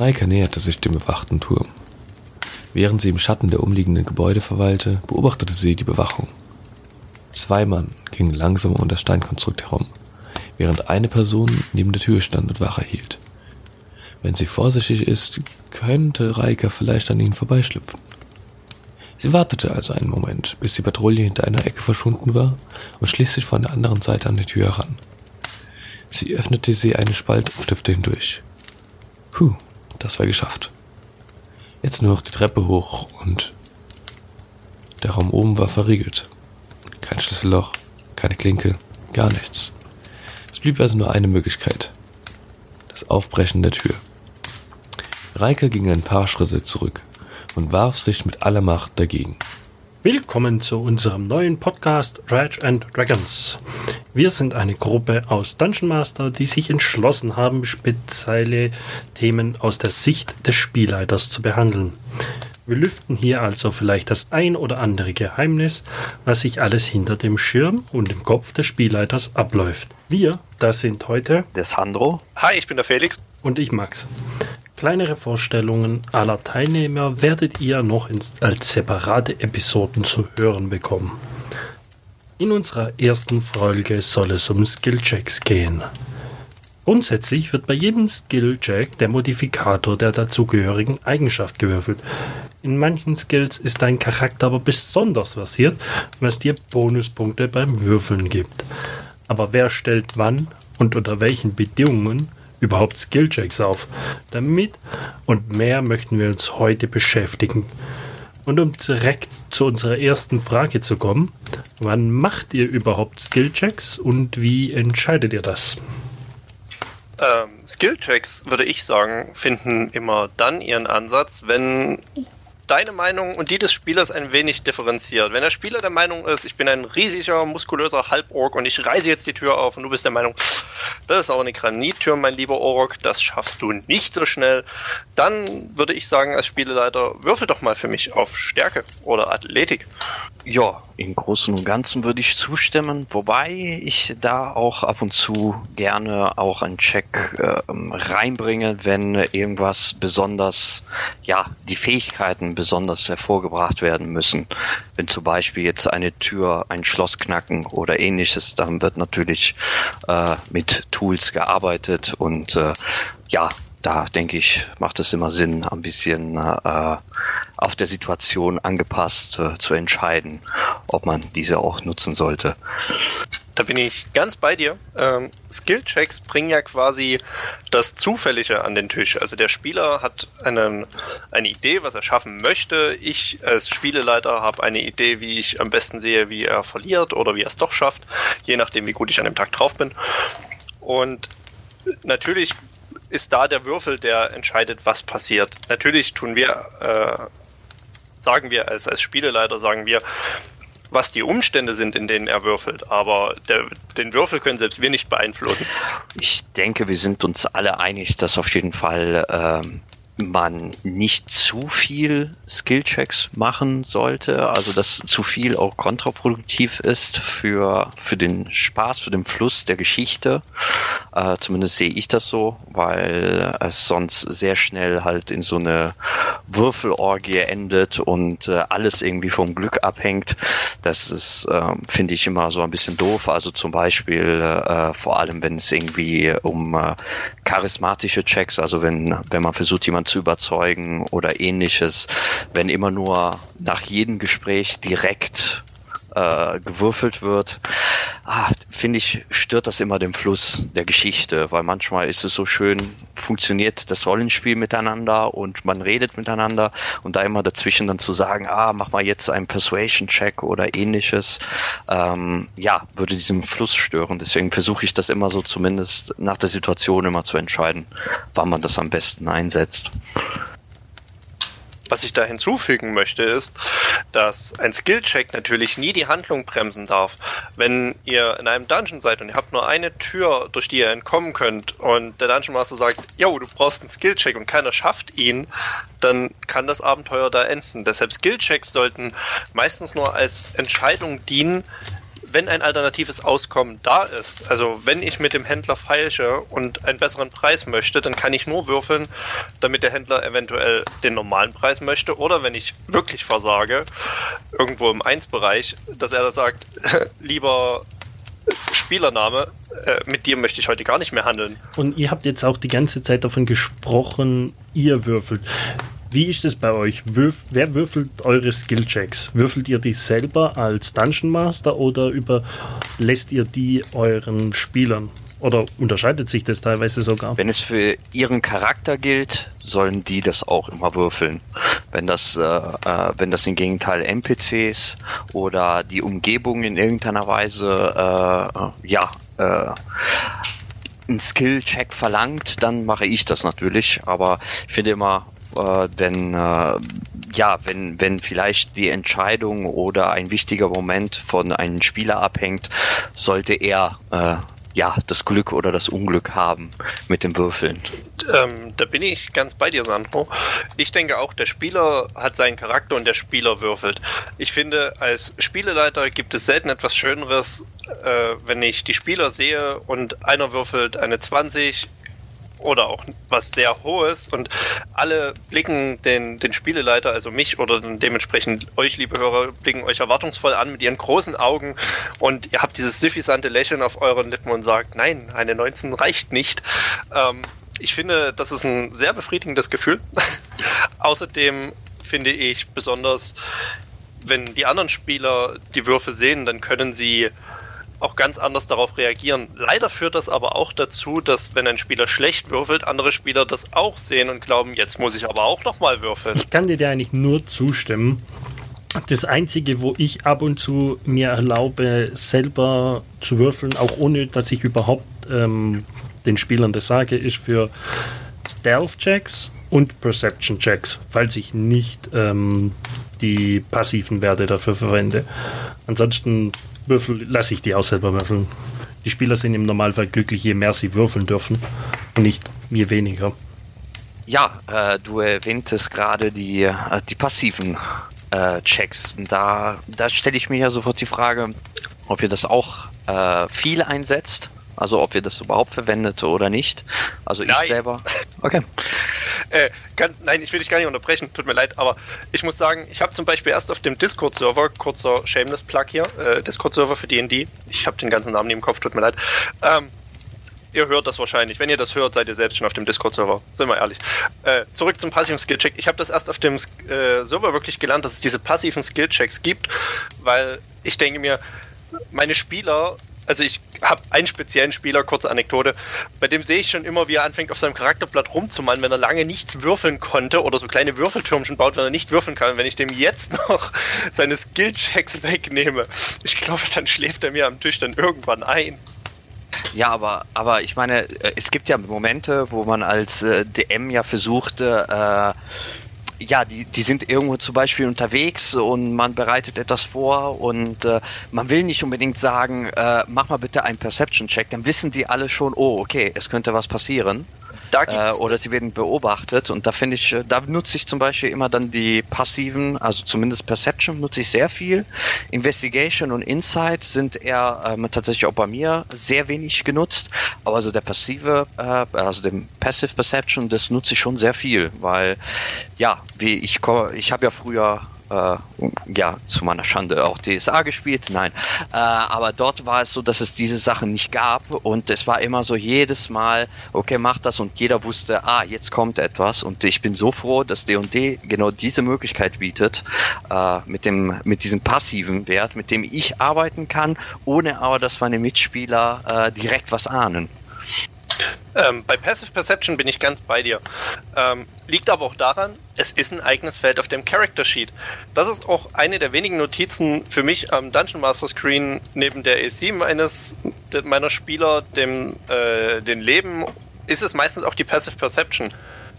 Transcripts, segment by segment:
Reika näherte sich dem bewachten Turm. Während sie im Schatten der umliegenden Gebäude verweilte, beobachtete sie die Bewachung. Zwei Mann gingen langsam um das Steinkonstrukt herum, während eine Person neben der Tür stand und Wache hielt. Wenn sie vorsichtig ist, könnte Reika vielleicht an ihnen vorbeischlüpfen. Sie wartete also einen Moment, bis die Patrouille hinter einer Ecke verschwunden war und schließlich von der anderen Seite an die Tür heran. Sie öffnete sie einen Spalt und stiftete hindurch. Puh, das war geschafft. Jetzt nur noch die Treppe hoch und der Raum oben war verriegelt. Kein Schlüsselloch, keine Klinke, gar nichts. Es blieb also nur eine Möglichkeit. Das Aufbrechen der Tür. Reike ging ein paar Schritte zurück und warf sich mit aller Macht dagegen. Willkommen zu unserem neuen Podcast Dredge and Dragons. Wir sind eine Gruppe aus Dungeon Master, die sich entschlossen haben, spezielle Themen aus der Sicht des Spielleiters zu behandeln. Wir lüften hier also vielleicht das ein oder andere Geheimnis, was sich alles hinter dem Schirm und im Kopf des Spielleiters abläuft. Wir, das sind heute der Sandro. Hi, ich bin der Felix. Und ich Max. Kleinere Vorstellungen aller Teilnehmer werdet ihr noch als separate Episoden zu hören bekommen. In unserer ersten Folge soll es um Skillchecks gehen. Grundsätzlich wird bei jedem Skillcheck der Modifikator der dazugehörigen Eigenschaft gewürfelt. In manchen Skills ist dein Charakter aber besonders versiert, was dir Bonuspunkte beim Würfeln gibt. Aber wer stellt wann und unter welchen Bedingungen überhaupt Skillchecks auf. Damit und mehr möchten wir uns heute beschäftigen. Und um direkt zu unserer ersten Frage zu kommen, wann macht ihr überhaupt Skillchecks und wie entscheidet ihr das? Ähm, Skillchecks, würde ich sagen, finden immer dann ihren Ansatz, wenn deine Meinung und die des Spielers ein wenig differenziert. Wenn der Spieler der Meinung ist, ich bin ein riesiger, muskulöser Halborg und ich reiße jetzt die Tür auf und du bist der Meinung, das ist auch eine Granittür, mein lieber Ork, das schaffst du nicht so schnell, dann würde ich sagen, als Spieleleiter, würfel doch mal für mich auf Stärke oder Athletik. Ja, im Großen und Ganzen würde ich zustimmen, wobei ich da auch ab und zu gerne auch einen Check äh, reinbringe, wenn irgendwas besonders, ja, die Fähigkeiten besonders hervorgebracht werden müssen. Wenn zum Beispiel jetzt eine Tür, ein Schloss knacken oder ähnliches, dann wird natürlich äh, mit Tools gearbeitet und äh, ja, da denke ich, macht es immer Sinn, ein bisschen äh, auf der Situation angepasst äh, zu entscheiden, ob man diese auch nutzen sollte. Da bin ich ganz bei dir. Ähm, Skillchecks bringen ja quasi das Zufällige an den Tisch. Also der Spieler hat einen, eine Idee, was er schaffen möchte. Ich als Spieleleiter habe eine Idee, wie ich am besten sehe, wie er verliert oder wie er es doch schafft, je nachdem, wie gut ich an dem Tag drauf bin. Und natürlich ist da der Würfel, der entscheidet, was passiert. Natürlich tun wir äh, sagen wir als, als Spieleleiter, sagen wir, was die Umstände sind, in denen er würfelt. Aber der, den Würfel können selbst wir nicht beeinflussen. Ich denke, wir sind uns alle einig, dass auf jeden Fall ähm, man nicht zu viel Skillchecks machen sollte, also dass zu viel auch kontraproduktiv ist für, für den Spaß, für den Fluss der Geschichte. Äh, zumindest sehe ich das so, weil es sonst sehr schnell halt in so eine Würfelorgie endet und äh, alles irgendwie vom Glück abhängt. Das ist, äh, finde ich, immer so ein bisschen doof. Also zum Beispiel äh, vor allem, wenn es irgendwie um äh, charismatische Checks, also wenn, wenn man versucht, jemanden zu überzeugen oder ähnliches, wenn immer nur nach jedem Gespräch direkt äh, gewürfelt wird, ah, finde ich, stört das immer den Fluss der Geschichte, weil manchmal ist es so schön, funktioniert das Rollenspiel miteinander und man redet miteinander und da immer dazwischen dann zu sagen, ah, mach mal jetzt einen Persuasion-Check oder ähnliches, ähm, ja, würde diesen Fluss stören. Deswegen versuche ich das immer so zumindest nach der Situation immer zu entscheiden, wann man das am besten einsetzt. Was ich da hinzufügen möchte, ist, dass ein Skillcheck natürlich nie die Handlung bremsen darf. Wenn ihr in einem Dungeon seid und ihr habt nur eine Tür, durch die ihr entkommen könnt und der Dungeon Master sagt, yo, du brauchst einen Skillcheck und keiner schafft ihn, dann kann das Abenteuer da enden. Deshalb Skillchecks sollten meistens nur als Entscheidung dienen, wenn ein alternatives Auskommen da ist, also wenn ich mit dem Händler feilsche und einen besseren Preis möchte, dann kann ich nur würfeln, damit der Händler eventuell den normalen Preis möchte oder wenn ich wirklich versage, irgendwo im 1-Bereich, dass er da sagt, lieber Spielername, äh, mit dir möchte ich heute gar nicht mehr handeln. Und ihr habt jetzt auch die ganze Zeit davon gesprochen, ihr würfelt. Wie ist es bei euch? Würf, wer würfelt eure Skillchecks? Würfelt ihr die selber als Dungeon Master oder überlässt ihr die euren Spielern? Oder unterscheidet sich das teilweise sogar? Wenn es für ihren Charakter gilt, sollen die das auch immer würfeln. Wenn das, äh, äh, wenn das im Gegenteil NPCs oder die Umgebung in irgendeiner Weise, äh, ja, äh, einen Skill-Check verlangt, dann mache ich das natürlich. Aber ich finde immer, äh, denn äh, ja, wenn, wenn vielleicht die Entscheidung oder ein wichtiger Moment von einem Spieler abhängt, sollte er äh, ja, das Glück oder das Unglück haben mit dem Würfeln. Ähm, da bin ich ganz bei dir, Sandro. Ich denke auch, der Spieler hat seinen Charakter und der Spieler würfelt. Ich finde, als Spieleleiter gibt es selten etwas Schöneres, äh, wenn ich die Spieler sehe und einer würfelt eine 20, oder auch was sehr Hohes und alle blicken den, den Spieleleiter, also mich oder dementsprechend euch, liebe Hörer, blicken euch erwartungsvoll an mit ihren großen Augen und ihr habt dieses suffisante Lächeln auf euren Lippen und sagt, nein, eine 19 reicht nicht. Ähm, ich finde, das ist ein sehr befriedigendes Gefühl. Außerdem finde ich besonders, wenn die anderen Spieler die Würfe sehen, dann können sie auch ganz anders darauf reagieren. Leider führt das aber auch dazu, dass wenn ein Spieler schlecht würfelt, andere Spieler das auch sehen und glauben, jetzt muss ich aber auch nochmal würfeln. Ich kann dir eigentlich nur zustimmen. Das Einzige, wo ich ab und zu mir erlaube, selber zu würfeln, auch ohne dass ich überhaupt ähm, den Spielern das sage, ist für Stealth-Checks und Perception-Checks, falls ich nicht ähm, die passiven Werte dafür verwende. Ansonsten lasse ich die auch selber würfeln. Die Spieler sind im Normalfall glücklich, je mehr sie würfeln dürfen und nicht je weniger. Ja, äh, du erwähntest gerade die, äh, die passiven äh, Checks. Da, da stelle ich mir ja sofort die Frage, ob ihr das auch äh, viel einsetzt also ob ihr das überhaupt verwendet oder nicht. Also ich nein. selber. Okay. äh, kann, nein, ich will dich gar nicht unterbrechen, tut mir leid, aber ich muss sagen, ich habe zum Beispiel erst auf dem Discord-Server, kurzer Shameless-Plug hier, äh, Discord-Server für D&D, ich habe den ganzen Namen nicht im Kopf, tut mir leid, ähm, ihr hört das wahrscheinlich. Wenn ihr das hört, seid ihr selbst schon auf dem Discord-Server. Sind wir ehrlich. Äh, zurück zum passiven Skill-Check. Ich habe das erst auf dem äh, Server wirklich gelernt, dass es diese passiven Skill-Checks gibt, weil ich denke mir, meine Spieler also ich habe einen speziellen Spieler, kurze Anekdote, bei dem sehe ich schon immer, wie er anfängt auf seinem Charakterblatt rumzumachen, wenn er lange nichts würfeln konnte oder so kleine Würfeltürmchen baut, wenn er nicht würfeln kann. wenn ich dem jetzt noch seine Skillchecks wegnehme, ich glaube, dann schläft er mir am Tisch dann irgendwann ein. Ja, aber, aber ich meine, äh, es gibt ja Momente, wo man als äh, DM ja versuchte, äh, ja, die, die sind irgendwo zum Beispiel unterwegs und man bereitet etwas vor und äh, man will nicht unbedingt sagen, äh, mach mal bitte einen Perception-Check, dann wissen die alle schon, oh, okay, es könnte was passieren. Äh, oder sie werden beobachtet und da finde ich, äh, da nutze ich zum Beispiel immer dann die passiven, also zumindest Perception nutze ich sehr viel. Investigation und Insight sind eher ähm, tatsächlich auch bei mir sehr wenig genutzt, aber so der passive, äh, also dem Passive Perception, das nutze ich schon sehr viel, weil ja, wie ich ich habe ja früher äh, ja, zu meiner Schande auch DSA gespielt, nein. Äh, aber dort war es so, dass es diese Sachen nicht gab und es war immer so jedes Mal, okay, mach das und jeder wusste, ah, jetzt kommt etwas und ich bin so froh, dass D&D genau diese Möglichkeit bietet, äh, mit dem, mit diesem passiven Wert, mit dem ich arbeiten kann, ohne aber, dass meine Mitspieler äh, direkt was ahnen. Ähm, bei Passive Perception bin ich ganz bei dir. Ähm, liegt aber auch daran, es ist ein eigenes Feld auf dem Character Sheet. Das ist auch eine der wenigen Notizen für mich am Dungeon Master Screen neben der EC meines meiner Spieler, dem äh, den Leben, ist es meistens auch die Passive Perception.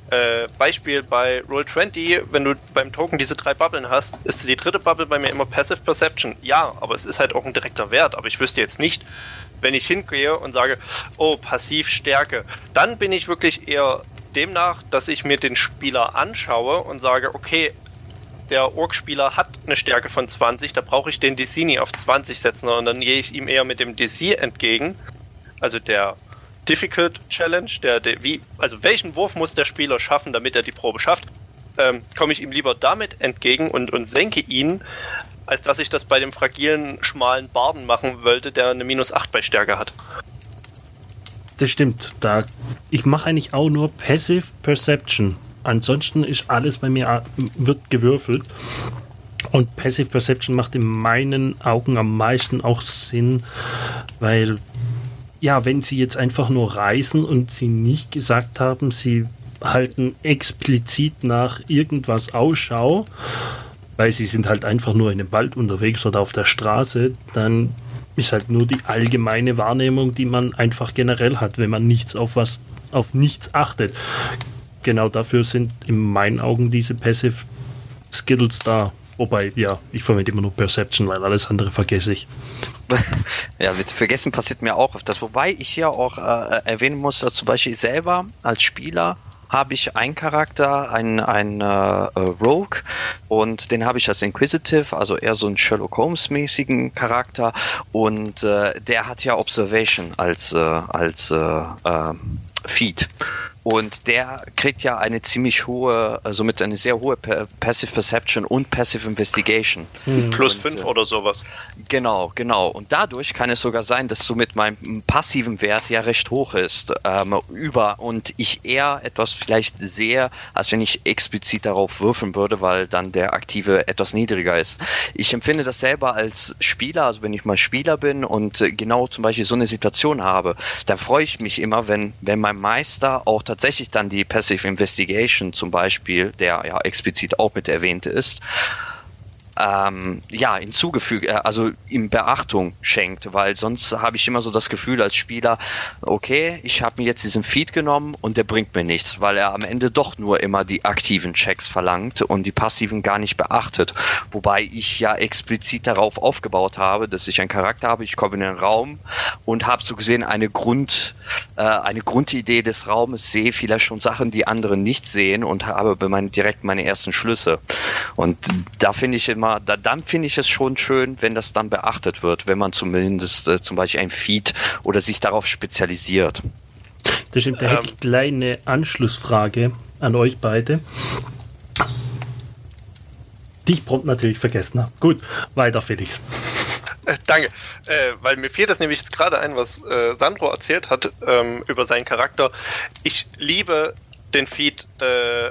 Äh, Beispiel bei Roll20, wenn du beim Token diese drei Bubbeln hast, ist die dritte Bubble bei mir immer Passive Perception. Ja, aber es ist halt auch ein direkter Wert. Aber ich wüsste jetzt nicht, wenn ich hingehe und sage, oh, Passivstärke, dann bin ich wirklich eher demnach, dass ich mir den Spieler anschaue und sage, okay, der Orc-Spieler hat eine Stärke von 20, da brauche ich den DC nie auf 20 setzen, sondern dann gehe ich ihm eher mit dem DC entgegen. Also der Difficult Challenge, der, der wie, also welchen Wurf muss der Spieler schaffen, damit er die Probe schafft, ähm, komme ich ihm lieber damit entgegen und, und senke ihn, als dass ich das bei dem fragilen, schmalen Barden machen wollte, der eine minus 8 bei Stärke hat. Das stimmt. Da, ich mache eigentlich auch nur Passive Perception. Ansonsten ist alles bei mir wird gewürfelt. Und Passive Perception macht in meinen Augen am meisten auch Sinn, weil ja, wenn sie jetzt einfach nur reisen und sie nicht gesagt haben, sie halten explizit nach irgendwas Ausschau, weil sie sind halt einfach nur in dem Wald unterwegs oder auf der Straße, dann ist halt nur die allgemeine Wahrnehmung, die man einfach generell hat, wenn man nichts auf was, auf nichts achtet. Genau dafür sind in meinen Augen diese Passive Skills da. Wobei, ja, ich verwende immer nur Perception, weil alles andere vergesse ich. Ja, Vergessen passiert mir auch öfters. Wobei ich hier auch äh, erwähnen muss, dass zum Beispiel selber als Spieler habe ich einen Charakter, einen, einen äh, Rogue und den habe ich als Inquisitive, also eher so einen Sherlock Holmes-mäßigen Charakter und äh, der hat ja Observation als, äh, als äh, äh, Feed. Und der kriegt ja eine ziemlich hohe, somit also eine sehr hohe Passive Perception und Passive Investigation. Mhm. Plus 5 äh, oder sowas. Genau, genau. Und dadurch kann es sogar sein, dass somit mein passiven Wert ja recht hoch ist. Ähm, über und ich eher etwas vielleicht sehe, als wenn ich explizit darauf würfeln würde, weil dann der aktive etwas niedriger ist. Ich empfinde das selber als Spieler, also wenn ich mal Spieler bin und äh, genau zum Beispiel so eine Situation habe, dann freue ich mich immer, wenn, wenn mein Meister auch tatsächlich dann die Passive Investigation zum Beispiel, der ja explizit auch mit erwähnt ist, ähm, ja, hinzugefügt, äh, also ihm Beachtung schenkt, weil sonst habe ich immer so das Gefühl als Spieler, okay, ich habe mir jetzt diesen Feed genommen und der bringt mir nichts, weil er am Ende doch nur immer die aktiven Checks verlangt und die passiven gar nicht beachtet. Wobei ich ja explizit darauf aufgebaut habe, dass ich einen Charakter habe, ich komme in den Raum und habe so gesehen eine Grund, äh, eine Grundidee des Raumes, sehe vielleicht schon Sachen, die andere nicht sehen und habe bei meinen, direkt meine ersten Schlüsse. Und da finde ich immer, da, dann finde ich es schon schön, wenn das dann beachtet wird, wenn man zumindest äh, zum Beispiel ein Feed oder sich darauf spezialisiert. Das stimmt, da ähm, hätte ich gleich eine Anschlussfrage an euch beide. Die ich prompt natürlich vergessen habe. Gut, weiter Felix. Äh, danke, äh, weil mir fiel das nämlich jetzt gerade ein, was äh, Sandro erzählt hat ähm, über seinen Charakter. Ich liebe den Feed äh,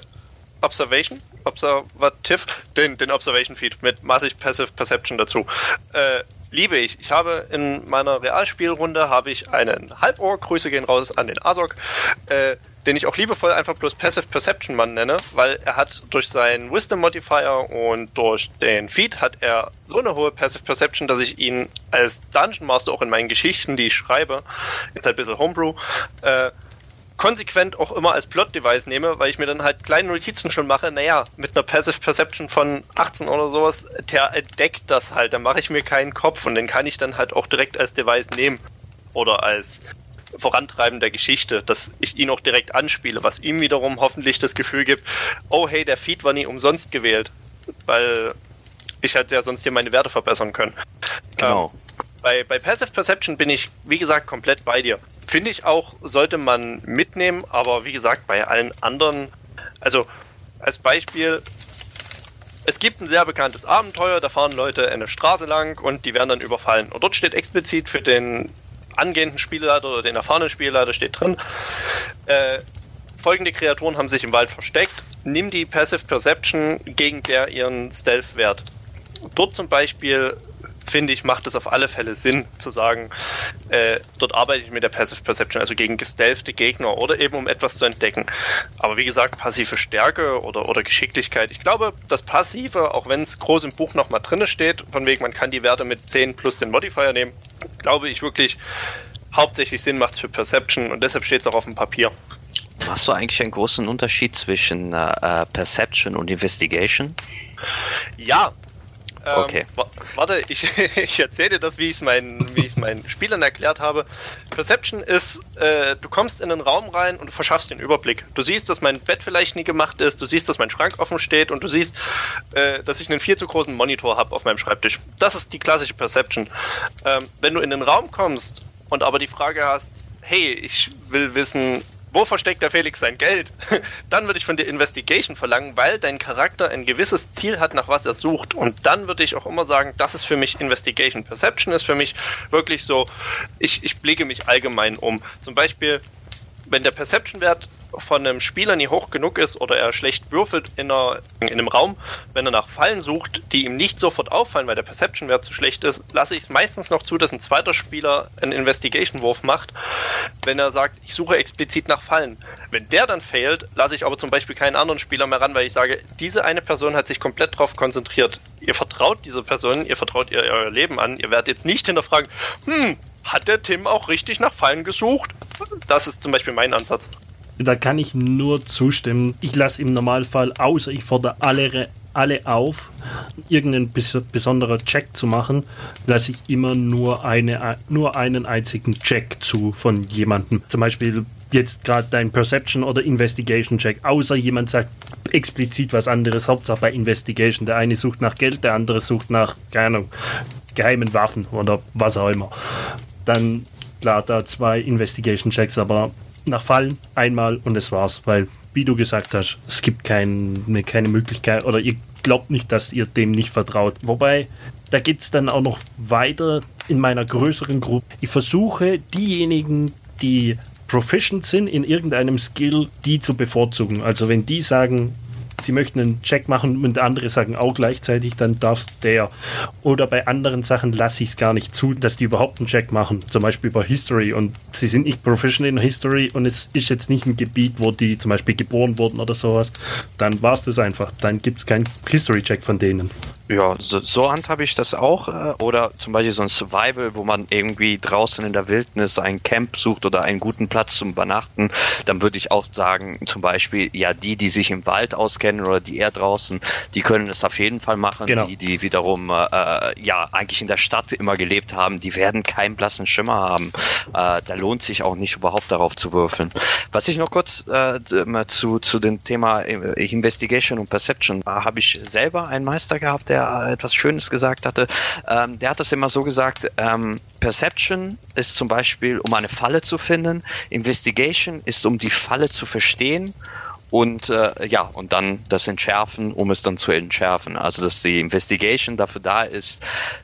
Observation, Observative, den, den Observation Feed mit massig Passive Perception dazu. Äh, liebe ich. Ich habe in meiner Realspielrunde habe ich einen Halbohr, Grüße gehen raus an den Azog, äh, den ich auch liebevoll einfach bloß Passive Perception Mann nenne, weil er hat durch seinen Wisdom Modifier und durch den Feed hat er so eine hohe Passive Perception, dass ich ihn als Dungeon Master auch in meinen Geschichten, die ich schreibe, jetzt ein bisschen Homebrew, äh, konsequent auch immer als Plot-Device nehme, weil ich mir dann halt kleine Notizen schon mache, naja, mit einer Passive Perception von 18 oder sowas, der entdeckt das halt, da mache ich mir keinen Kopf und den kann ich dann halt auch direkt als Device nehmen. Oder als Vorantreiben der Geschichte, dass ich ihn auch direkt anspiele, was ihm wiederum hoffentlich das Gefühl gibt, oh hey, der Feed war nie umsonst gewählt, weil ich hätte ja sonst hier meine Werte verbessern können. Genau. Ähm, bei, bei Passive Perception bin ich, wie gesagt, komplett bei dir. Finde ich auch, sollte man mitnehmen, aber wie gesagt, bei allen anderen, also als Beispiel, es gibt ein sehr bekanntes Abenteuer, da fahren Leute eine Straße lang und die werden dann überfallen. Und dort steht explizit für den angehenden Spielleiter oder den erfahrenen Spielleiter steht drin, äh, folgende Kreaturen haben sich im Wald versteckt. Nimm die Passive Perception gegen der ihren Stealth-Wert. Dort zum Beispiel finde ich, macht es auf alle Fälle Sinn zu sagen, äh, dort arbeite ich mit der Passive Perception, also gegen gestealthte Gegner oder eben um etwas zu entdecken. Aber wie gesagt, passive Stärke oder, oder Geschicklichkeit. Ich glaube, das Passive, auch wenn es groß im Buch nochmal drin steht, von wegen man kann die Werte mit 10 plus den Modifier nehmen, glaube ich wirklich, hauptsächlich Sinn macht es für Perception und deshalb steht es auch auf dem Papier. Hast du eigentlich einen großen Unterschied zwischen äh, äh Perception und Investigation? Ja, Ähm, okay. Warte, ich, ich erzähle dir das, wie ich es meinen, meinen Spielern erklärt habe. Perception ist, äh, du kommst in einen Raum rein und du verschaffst den Überblick. Du siehst, dass mein Bett vielleicht nie gemacht ist, du siehst, dass mein Schrank offen steht und du siehst, äh, dass ich einen viel zu großen Monitor habe auf meinem Schreibtisch. Das ist die klassische Perception. Ähm, wenn du in den Raum kommst und aber die Frage hast, hey, ich will wissen, wo versteckt der Felix sein Geld? Dann würde ich von dir Investigation verlangen, weil dein Charakter ein gewisses Ziel hat, nach was er sucht. Und dann würde ich auch immer sagen, das ist für mich Investigation. Perception ist für mich wirklich so, ich, ich blicke mich allgemein um. Zum Beispiel, wenn der Perception-Wert von einem Spieler nie hoch genug ist oder er schlecht würfelt in, einer, in einem Raum, wenn er nach Fallen sucht, die ihm nicht sofort auffallen, weil der Perception-Wert zu schlecht ist, lasse ich es meistens noch zu, dass ein zweiter Spieler einen Investigation-Wurf macht, wenn er sagt, ich suche explizit nach Fallen. Wenn der dann fehlt, lasse ich aber zum Beispiel keinen anderen Spieler mehr ran, weil ich sage, diese eine Person hat sich komplett darauf konzentriert. Ihr vertraut dieser Person, ihr vertraut ihr euer Leben an, ihr werdet jetzt nicht hinterfragen, hm, hat der Tim auch richtig nach Fallen gesucht? Das ist zum Beispiel mein Ansatz. Da kann ich nur zustimmen. Ich lasse im Normalfall, außer ich fordere alle, alle auf, irgendeinen besonderen Check zu machen, lasse ich immer nur, eine, nur einen einzigen Check zu von jemandem. Zum Beispiel jetzt gerade dein Perception oder Investigation Check, außer jemand sagt explizit was anderes, Hauptsache bei Investigation. Der eine sucht nach Geld, der andere sucht nach, keine Ahnung, geheimen Waffen oder was auch immer. Dann klar, da zwei Investigation Checks, aber nach Fallen einmal und es war's, weil, wie du gesagt hast, es gibt kein, keine Möglichkeit oder ihr glaubt nicht, dass ihr dem nicht vertraut. Wobei, da geht es dann auch noch weiter in meiner größeren Gruppe. Ich versuche diejenigen, die proficient sind in irgendeinem Skill, die zu bevorzugen. Also wenn die sagen, sie möchten einen Check machen und andere sagen auch gleichzeitig, dann darf es der. Oder bei anderen Sachen lasse ich es gar nicht zu, dass die überhaupt einen Check machen. Zum Beispiel bei History und sie sind nicht professional in History und es ist jetzt nicht ein Gebiet, wo die zum Beispiel geboren wurden oder sowas. Dann war es das einfach. Dann gibt es keinen History-Check von denen. Ja, so, so handhabe ich das auch. Äh, oder zum Beispiel so ein Survival, wo man irgendwie draußen in der Wildnis ein Camp sucht oder einen guten Platz zum Übernachten. Dann würde ich auch sagen, zum Beispiel, ja, die, die sich im Wald auskennen oder die eher draußen, die können es auf jeden Fall machen. Genau. Die, die wiederum, äh, äh, ja, eigentlich in der Stadt immer gelebt haben, die werden keinen blassen Schimmer haben. Äh, da lohnt sich auch nicht überhaupt darauf zu würfeln. Was ich noch kurz äh, zu, zu dem Thema äh, Investigation und Perception, da habe ich selber einen Meister gehabt, der der etwas Schönes gesagt hatte. Ähm, der hat das immer so gesagt, ähm, Perception ist zum Beispiel, um eine Falle zu finden, Investigation ist, um die Falle zu verstehen und äh, ja, und dann das Entschärfen, um es dann zu entschärfen. Also dass die Investigation dafür da ist,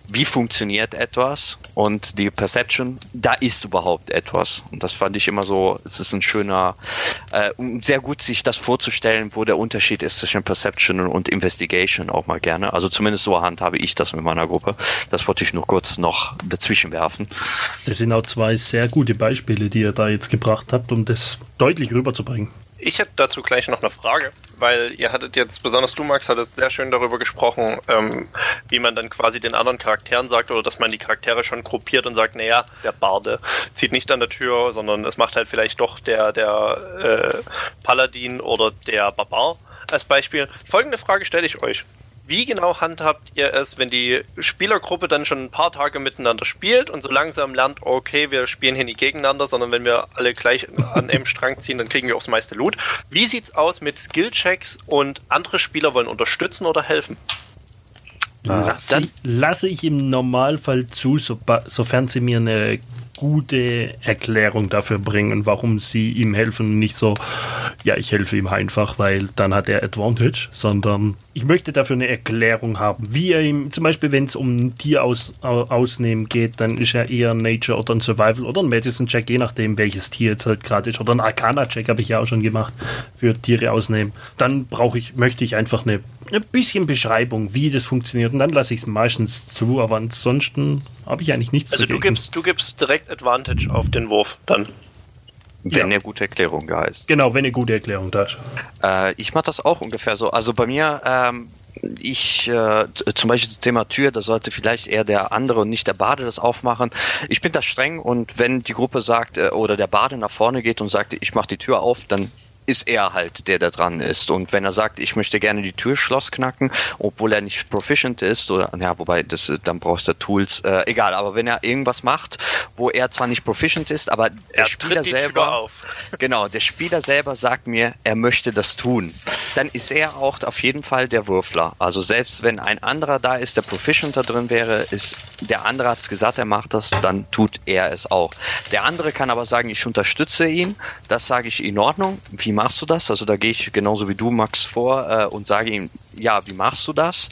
wie funktioniert etwas und die Perception, da ist überhaupt etwas. Und das fand ich immer so, es ist ein schöner, äh, sehr gut sich das vorzustellen, wo der Unterschied ist zwischen Perception und Investigation auch mal gerne. Also zumindest so handhabe ich das mit meiner Gruppe. Das wollte ich nur kurz noch dazwischen werfen. Das sind auch zwei sehr gute Beispiele, die ihr da jetzt gebracht habt, um das deutlich rüberzubringen. Ich hätte dazu gleich noch eine Frage, weil ihr hattet jetzt, besonders du, Max, hattet sehr schön darüber gesprochen, ähm, wie man dann quasi den anderen Charakteren sagt oder dass man die Charaktere schon gruppiert und sagt, naja, der Barde zieht nicht an der Tür, sondern es macht halt vielleicht doch der, der äh, Paladin oder der Barbar als Beispiel. Folgende Frage stelle ich euch. Wie genau handhabt ihr es, wenn die Spielergruppe dann schon ein paar Tage miteinander spielt und so langsam lernt, okay, wir spielen hier nicht gegeneinander, sondern wenn wir alle gleich an einem Strang ziehen, dann kriegen wir auch das meiste Loot. Wie sieht's aus mit Skillchecks und andere Spieler wollen unterstützen oder helfen? Lasse, lasse ich im Normalfall zu, so, sofern sie mir eine gute Erklärung dafür bringen, warum sie ihm helfen. Und nicht so, ja, ich helfe ihm einfach, weil dann hat er Advantage, sondern ich möchte dafür eine Erklärung haben, wie er ihm, zum Beispiel wenn es um ein Tier aus, ausnehmen geht, dann ist er eher ein Nature oder ein Survival oder ein Medicine-Check, je nachdem, welches Tier jetzt halt gerade ist, oder ein Arcana-Check habe ich ja auch schon gemacht für Tiere ausnehmen. Dann brauche ich, möchte ich einfach eine ein bisschen Beschreibung, wie das funktioniert. Und dann lasse ich es meistens zu, aber ansonsten habe ich eigentlich nichts also zu du gibst, du gibst direkt Advantage auf den Wurf dann. Wenn ja. eine gute Erklärung da ist. Genau, wenn eine gute Erklärung da ist. Äh, ich mache das auch ungefähr so. Also bei mir, ähm, ich äh, zum Beispiel das Thema Tür, da sollte vielleicht eher der andere und nicht der Bade das aufmachen. Ich bin da streng und wenn die Gruppe sagt äh, oder der Bade nach vorne geht und sagt, ich mache die Tür auf, dann ist er halt, der da dran ist. Und wenn er sagt, ich möchte gerne die Türschloss knacken, obwohl er nicht proficient ist, oder ja, wobei, das, dann brauchst du Tools, äh, egal, aber wenn er irgendwas macht, wo er zwar nicht proficient ist, aber der Er Spieler selber. Genau, der Spieler selber sagt mir, er möchte das tun. Dann ist er auch auf jeden Fall der Würfler. Also selbst wenn ein anderer da ist, der proficienter drin wäre, ist der andere hat's gesagt, er macht das, dann tut er es auch. Der andere kann aber sagen, ich unterstütze ihn. Das sage ich in Ordnung. Wie machst du das? Also da gehe ich genauso wie du, Max, vor äh, und sage ihm, ja, wie machst du das?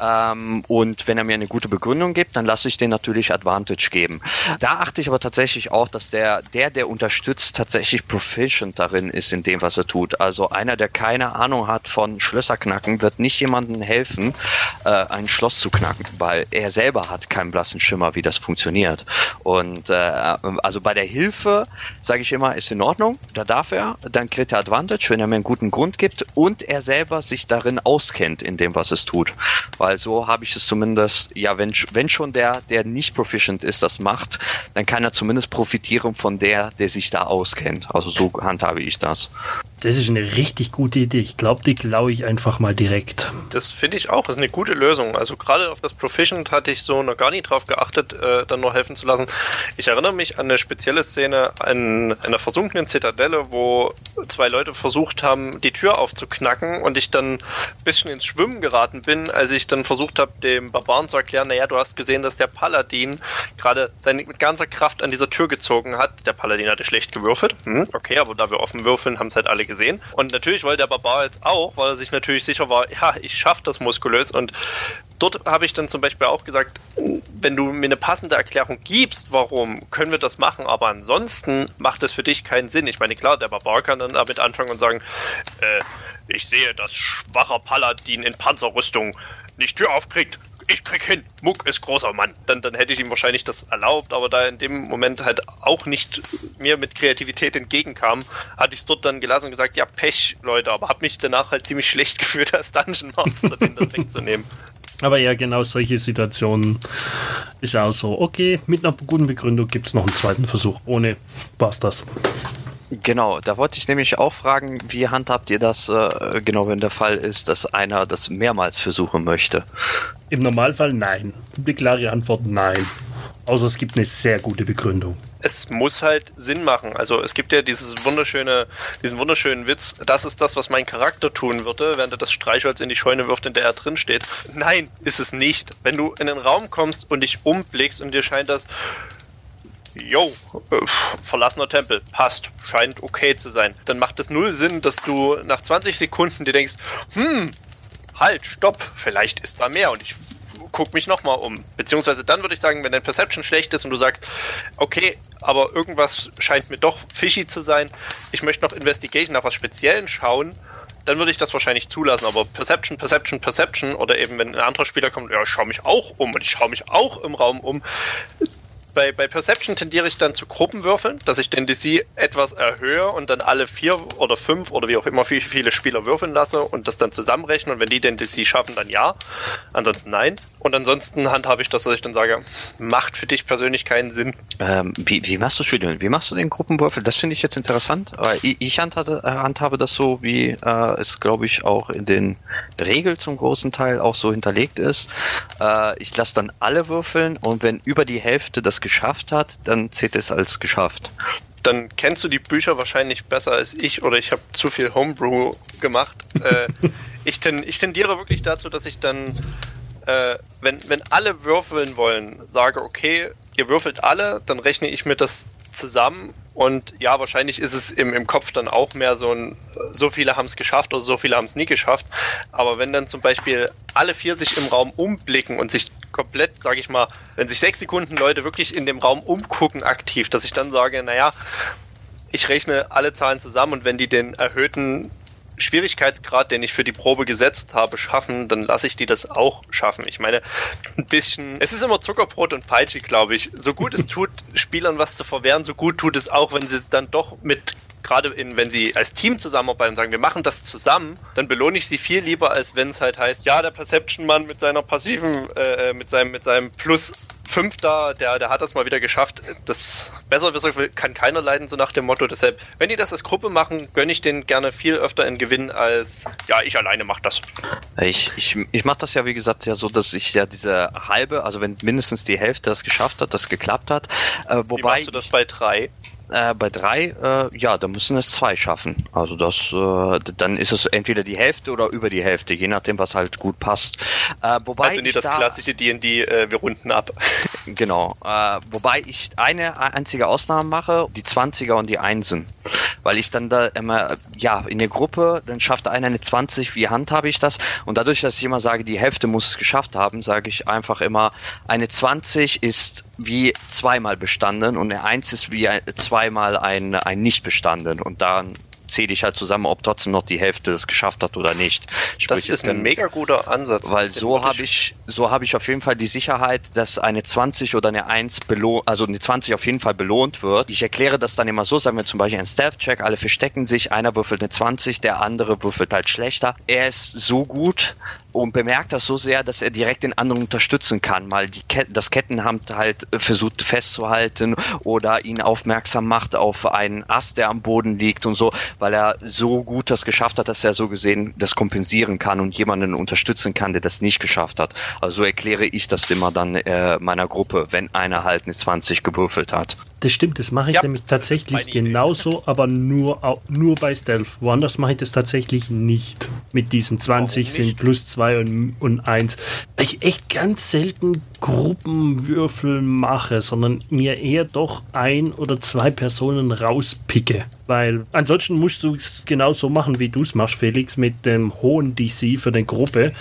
Ähm, und wenn er mir eine gute Begründung gibt, dann lasse ich den natürlich Advantage geben. Da achte ich aber tatsächlich auch, dass der, der, der unterstützt, tatsächlich proficient darin ist in dem, was er tut. Also einer, der keine Ahnung hat von Schlösserknacken, wird nicht jemandem helfen, äh, ein Schloss zu knacken, weil er selber hat keinen blassen Schimmer, wie das funktioniert. Und äh, also bei der Hilfe, sage ich immer, ist in Ordnung, da darf er, dann kriegt er Advantage, wenn er mir einen guten Grund gibt und er selber sich darin auskennt, in dem, was es tut. Weil so habe ich es zumindest, ja, wenn, wenn schon der, der nicht proficient ist, das macht, dann kann er zumindest profitieren von der, der sich da auskennt. Also so handhabe ich das. Das ist eine richtig gute Idee. Ich glaube, die klaue ich einfach mal direkt. Das finde ich auch, das ist eine gute Lösung. Also gerade auf das Proficient hatte ich so noch gar nicht drauf geachtet, äh, dann noch helfen zu lassen. Ich erinnere mich an eine spezielle Szene an einer versunkenen Zitadelle, wo zwei Leute versucht haben, die Tür aufzuknacken und ich dann ein bisschen ins Schwimmen geraten bin, als ich dann versucht habe, dem Barbaren zu erklären, naja, du hast gesehen, dass der Paladin gerade seine mit ganzer Kraft an dieser Tür gezogen hat. Der Paladin hatte schlecht gewürfelt. Hm, okay, aber da wir offen würfeln, haben es halt alle gesehen. Und natürlich wollte der Barbar jetzt auch, weil er sich natürlich sicher war, ja, ich schaffe das muskulös. Und dort habe ich dann zum Beispiel auch gesagt, wenn du mir eine passende Erklärung gibst, warum, können wir das machen. Aber ansonsten macht es für dich keinen Sinn. Ich meine, klar, der Barbar kann dann damit anfangen und sagen, äh, ich sehe, dass schwacher Paladin in Panzerrüstung nicht Tür aufkriegt. Ich krieg hin. Muck ist großer Mann. Dann, dann hätte ich ihm wahrscheinlich das erlaubt, aber da in dem Moment halt auch nicht mir mit Kreativität entgegenkam, hatte ich es dort dann gelassen und gesagt, ja, Pech, Leute, aber habe mich danach halt ziemlich schlecht gefühlt als Dungeon Master, den das wegzunehmen. Aber ja, genau solche Situationen ist auch so. Okay, mit einer guten Begründung gibt es noch einen zweiten Versuch. Ohne war's das. Genau, da wollte ich nämlich auch fragen, wie handhabt ihr das, äh, genau wenn der Fall ist, dass einer das mehrmals versuchen möchte? Im Normalfall nein. Die klare Antwort nein. Außer es gibt eine sehr gute Begründung. es muss halt Sinn machen. Also es gibt ja dieses wunderschöne, diesen wunderschönen Witz, das ist das, was mein Charakter tun würde, während er das Streichholz in die Scheune wirft, in der er drin steht. Nein, ist es nicht. Wenn du in den Raum kommst und dich umblickst und dir scheint das, Jo, äh, verlassener Tempel, passt, scheint okay zu sein. Dann macht es null Sinn, dass du nach 20 Sekunden dir denkst, hm, halt, stopp, vielleicht ist da mehr und ich guck mich nochmal um. Beziehungsweise dann würde ich sagen, wenn dein Perception schlecht ist und du sagst, okay, aber irgendwas scheint mir doch fishy zu sein, ich möchte noch Investigation nach was Speziellen schauen, dann würde ich das wahrscheinlich zulassen. Aber Perception, Perception, Perception oder eben wenn ein anderer Spieler kommt, ja, ich schaue mich auch um und ich schaue mich auch im Raum um. Bei, bei Perception tendiere ich dann zu Gruppenwürfeln, dass ich den DC etwas erhöhe und dann alle vier oder fünf oder wie auch immer wie viele Spieler würfeln lasse und das dann zusammenrechne und wenn die den DC schaffen, dann ja. Ansonsten nein. Und ansonsten handhabe ich das, dass ich dann sage, macht für dich persönlich keinen Sinn. Ähm, wie, wie machst du Studium? Wie machst du den Gruppenwürfel? Das finde ich jetzt interessant. Aber ich, ich handhabe, äh, handhabe das so, wie äh, es, glaube ich, auch in den Regeln zum großen Teil auch so hinterlegt ist. Äh, ich lasse dann alle würfeln und wenn über die Hälfte das geschafft hat, dann zählt es als geschafft. Dann kennst du die Bücher wahrscheinlich besser als ich oder ich habe zu viel Homebrew gemacht. äh, ich, ten, ich tendiere wirklich dazu, dass ich dann, äh, wenn, wenn alle würfeln wollen, sage, okay, ihr würfelt alle, dann rechne ich mir das zusammen und ja, wahrscheinlich ist es im, im Kopf dann auch mehr so ein, so viele haben es geschafft oder so viele haben es nie geschafft. Aber wenn dann zum Beispiel alle vier sich im Raum umblicken und sich komplett, sage ich mal, wenn sich sechs Sekunden Leute wirklich in dem Raum umgucken aktiv, dass ich dann sage, naja, ich rechne alle Zahlen zusammen und wenn die den erhöhten Schwierigkeitsgrad, den ich für die Probe gesetzt habe, schaffen, dann lasse ich die das auch schaffen. Ich meine, ein bisschen, es ist immer Zuckerbrot und Peitsche, glaube ich. So gut es tut, Spielern was zu verwehren, so gut tut es auch, wenn sie dann doch mit gerade in, wenn sie als Team zusammenarbeiten und sagen, wir machen das zusammen, dann belohne ich sie viel lieber, als wenn es halt heißt, ja, der Perception-Mann mit seiner passiven, äh, mit seinem, mit seinem Plus Fünfter, der, der hat das mal wieder geschafft. Das besser kann keiner leiden, so nach dem Motto. Deshalb, wenn die das als Gruppe machen, gönne ich den gerne viel öfter in Gewinn als, ja, ich alleine mache das. Ich, ich, ich mache das ja, wie gesagt, ja so, dass ich ja diese halbe, also wenn mindestens die Hälfte das geschafft hat, das geklappt hat. Äh, wobei wie machst du das bei drei? Äh, bei drei, äh, ja, da müssen es zwei schaffen. Also das, äh, dann ist es entweder die Hälfte oder über die Hälfte, je nachdem, was halt gut passt. Äh, wobei also nicht das da, klassische D&D, äh, wir runden ab. Genau. Äh, wobei ich eine einzige Ausnahme mache, die 20er und die Einsen. Weil ich dann da immer, ja, in der Gruppe, dann schafft einer eine 20, wie handhabe ich das? Und dadurch, dass ich immer sage, die Hälfte muss es geschafft haben, sage ich einfach immer, eine 20 ist wie zweimal bestanden und eine 1 ist wie zweimal ein, ein nicht bestanden. Und dann zähle ich halt zusammen, ob trotzdem noch die Hälfte es geschafft hat oder nicht. Sprich, das ist ein mega guter Ansatz. Weil so habe ich, so habe ich auf jeden Fall die Sicherheit, dass eine 20 oder eine 1 belohnt, also eine 20 auf jeden Fall belohnt wird. Ich erkläre das dann immer so, sagen wir zum Beispiel ein Stealth-Check, alle verstecken sich, einer würfelt eine 20, der andere würfelt halt schlechter. Er ist so gut, und bemerkt das so sehr, dass er direkt den anderen unterstützen kann, mal die Ket das Kettenhand halt versucht festzuhalten oder ihn aufmerksam macht auf einen Ast, der am Boden liegt und so, weil er so gut das geschafft hat, dass er so gesehen das kompensieren kann und jemanden unterstützen kann, der das nicht geschafft hat. Also so erkläre ich das immer dann äh, meiner Gruppe, wenn einer halt eine 20 gewürfelt hat. Das stimmt, das mache ich ja, nämlich tatsächlich genauso, aber nur, nur bei Stealth. Woanders mache ich das tatsächlich nicht. Mit diesen 20 sind plus 2 und, und 1. Weil ich echt ganz selten Gruppenwürfel mache, sondern mir eher doch ein oder zwei Personen rauspicke. Weil ansonsten musst du es genauso machen, wie du es machst, Felix, mit dem hohen DC für eine Gruppe.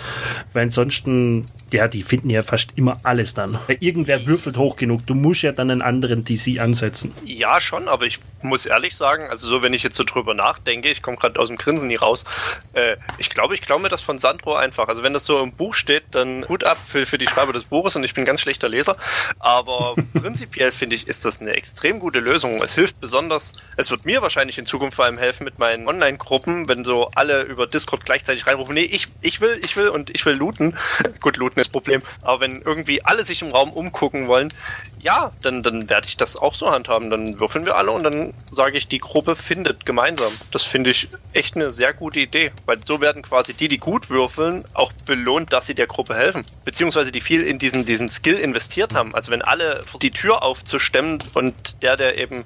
Weil ansonsten ja, die finden ja fast immer alles dann. Irgendwer würfelt hoch genug. Du musst ja dann einen anderen DC ansetzen. Ja, schon, aber ich muss ehrlich sagen, also so, wenn ich jetzt so drüber nachdenke, ich komme gerade aus dem Grinsen nie raus, äh, ich glaube, ich glaube mir das von Sandro einfach. Also wenn das so im Buch steht, dann Hut ab für, für die Schreiber des Buches und ich bin ganz schlechter Leser. Aber prinzipiell finde ich, ist das eine extrem gute Lösung. Es hilft besonders, es wird mir wahrscheinlich in Zukunft vor allem helfen mit meinen Online-Gruppen, wenn so alle über Discord gleichzeitig reinrufen, nee, ich, ich will, ich will und ich will looten. Gut, looten ist Problem. Aber wenn irgendwie alle sich im Raum umgucken wollen, ja, dann, dann werde ich das auch so handhaben. Dann würfeln wir alle und dann sage ich, die Gruppe findet gemeinsam. Das finde ich echt eine sehr gute Idee, weil so werden quasi die, die gut würfeln, auch belohnt, dass sie der Gruppe helfen. Beziehungsweise die viel in diesen, diesen Skill investiert haben. Also wenn alle die Tür aufzustemmen und der, der eben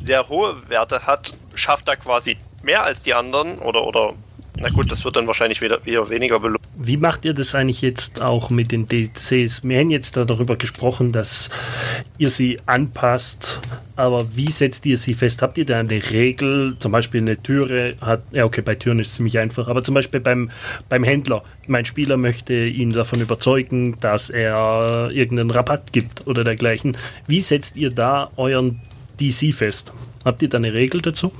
sehr hohe Werte hat, schafft da quasi mehr als die anderen oder, oder na gut, das wird dann wahrscheinlich wieder, wieder weniger belohnt. Wie macht ihr das eigentlich jetzt auch mit den DCs? Wir haben jetzt darüber gesprochen, dass ihr sie anpasst, aber wie setzt ihr sie fest? Habt ihr da eine Regel? Zum Beispiel eine Türe hat, ja okay, bei Türen ist es ziemlich einfach, aber zum Beispiel beim, beim Händler. Mein Spieler möchte ihn davon überzeugen, dass er irgendeinen Rabatt gibt oder dergleichen. Wie setzt ihr da euren DC fest? Habt ihr da eine Regel dazu?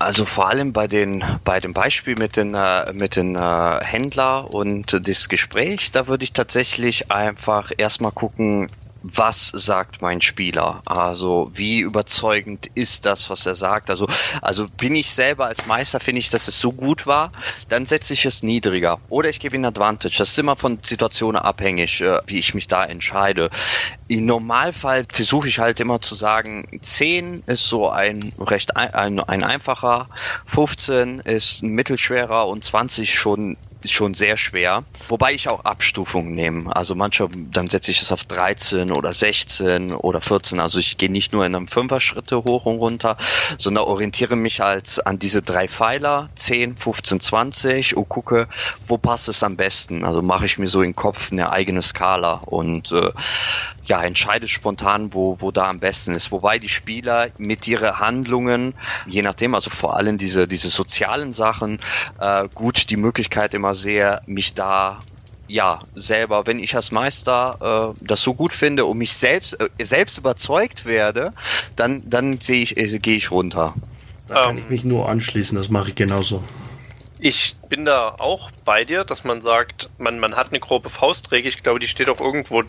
Also vor allem bei den bei dem Beispiel mit den äh, mit den äh, Händler und äh, das Gespräch, da würde ich tatsächlich einfach erstmal gucken, was sagt mein Spieler? Also wie überzeugend ist das, was er sagt? Also, also bin ich selber als Meister, finde ich, dass es so gut war, dann setze ich es niedriger. Oder ich gebe ihm Advantage. Das ist immer von Situationen abhängig, äh, wie ich mich da entscheide. Im Normalfall versuche ich halt immer zu sagen, 10 ist so ein recht ein, ein einfacher, 15 ist ein mittelschwerer und 20 schon ist schon sehr schwer. Wobei ich auch Abstufungen nehme. Also manchmal, dann setze ich es auf 13 oder 16 oder 14. Also ich gehe nicht nur in einem Fünfer-Schritte hoch und runter, sondern orientiere mich als an diese drei Pfeiler, 10, 15, 20 und gucke, wo passt es am besten. Also mache ich mir so im Kopf eine eigene Skala und äh, ja, entscheidet spontan, wo, wo da am besten ist. Wobei die Spieler mit ihren Handlungen, je nachdem, also vor allem diese, diese sozialen Sachen, äh, gut die Möglichkeit immer sehr, mich da ja, selber, wenn ich als Meister äh, das so gut finde und mich selbst, äh, selbst überzeugt werde, dann, dann sehe ich, äh, gehe ich runter. Da kann ähm, ich mich nur anschließen, das mache ich genauso. Ich bin da auch bei dir, dass man sagt, man, man hat eine grobe Faustregel, ich glaube, die steht auch irgendwo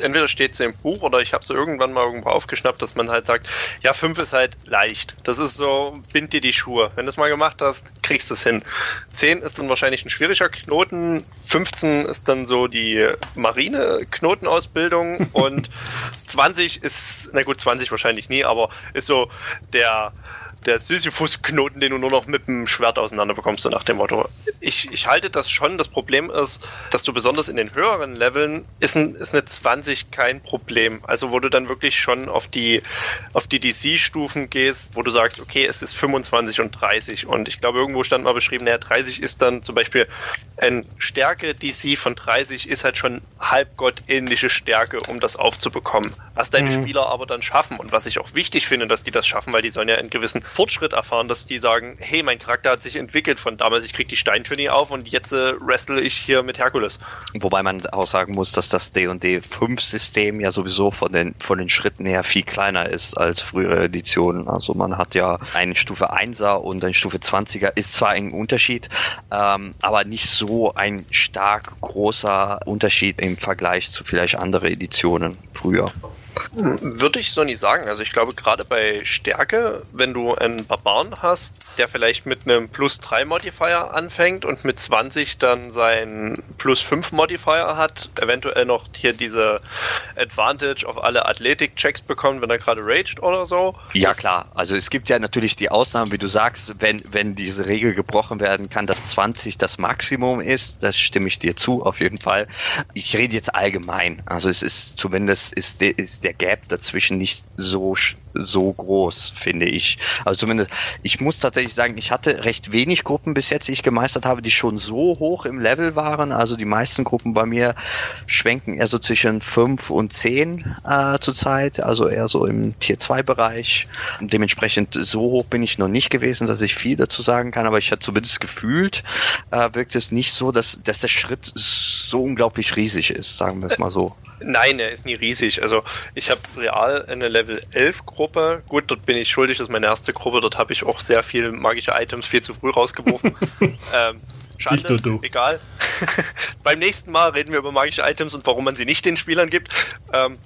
entweder steht es im Buch oder ich habe es irgendwann mal irgendwo aufgeschnappt, dass man halt sagt, ja, 5 ist halt leicht. Das ist so, bind dir die Schuhe. Wenn du es mal gemacht hast, kriegst du es hin. 10 ist dann wahrscheinlich ein schwieriger Knoten, 15 ist dann so die Marine-Knotenausbildung und 20 ist, na gut, 20 wahrscheinlich nie, aber ist so der der Sisyphus-Knoten, den du nur noch mit dem Schwert auseinander bekommst, so nach dem Motto. Ich, ich halte das schon. Das Problem ist, dass du besonders in den höheren Leveln ist, ein, ist eine 20 kein Problem. Also wo du dann wirklich schon auf die, auf die DC-Stufen gehst, wo du sagst, okay, es ist 25 und 30. Und ich glaube, irgendwo stand mal beschrieben, naja, 30 ist dann zum Beispiel ein Stärke-DC von 30 ist halt schon halbgottähnliche Stärke, um das aufzubekommen. Was deine mhm. Spieler aber dann schaffen und was ich auch wichtig finde, dass die das schaffen, weil die sollen ja einen gewissen Fortschritt erfahren, dass die sagen, hey, mein Charakter hat sich entwickelt von damals, ich krieg die Steintür nie auf und jetzt äh, wrestle ich hier mit Herkules. Wobei man auch sagen muss, dass das D&D 5 System ja sowieso von den, von den Schritten her viel kleiner ist als frühere Editionen. Also man hat ja eine Stufe 1er und eine Stufe 20er, ist zwar ein Unterschied, ähm, aber nicht so ein stark großer Unterschied im Vergleich zu vielleicht andere Editionen früher. Würde ich so nicht sagen. Also ich glaube, gerade bei Stärke, wenn du einen Barbaren hast, der vielleicht mit einem Plus 3 Modifier anfängt und mit 20 dann seinen Plus 5 Modifier hat, eventuell noch hier diese Advantage auf alle Athletik-Checks bekommt, wenn er gerade raged oder so. Ja klar, also es gibt ja natürlich die Ausnahmen, wie du sagst, wenn, wenn diese Regel gebrochen werden kann, dass 20 das Maximum ist, das stimme ich dir zu, auf jeden Fall. Ich rede jetzt allgemein. Also es ist zumindest ist, ist der Gap dazwischen nicht so, so groß, finde ich. Also zumindest, ich muss tatsächlich sagen, ich hatte recht wenig Gruppen bis jetzt, die ich gemeistert habe, die schon so hoch im Level waren. Also die meisten Gruppen bei mir schwenken eher so zwischen 5 und 10 äh, zurzeit, also eher so im Tier 2 Bereich. Dementsprechend so hoch bin ich noch nicht gewesen, dass ich viel dazu sagen kann, aber ich hatte zumindest gefühlt, äh, wirkt es nicht so, dass, dass der Schritt so unglaublich riesig ist, sagen wir es mal so. Nein, er ist nie riesig. Also ich habe real eine Level 11 Gruppe. Gut, dort bin ich schuldig, das ist meine erste Gruppe. Dort habe ich auch sehr viel magische Items viel zu früh rausgeworfen. ähm, Schande, du. egal. Beim nächsten Mal reden wir über magische Items und warum man sie nicht den Spielern gibt. Ähm,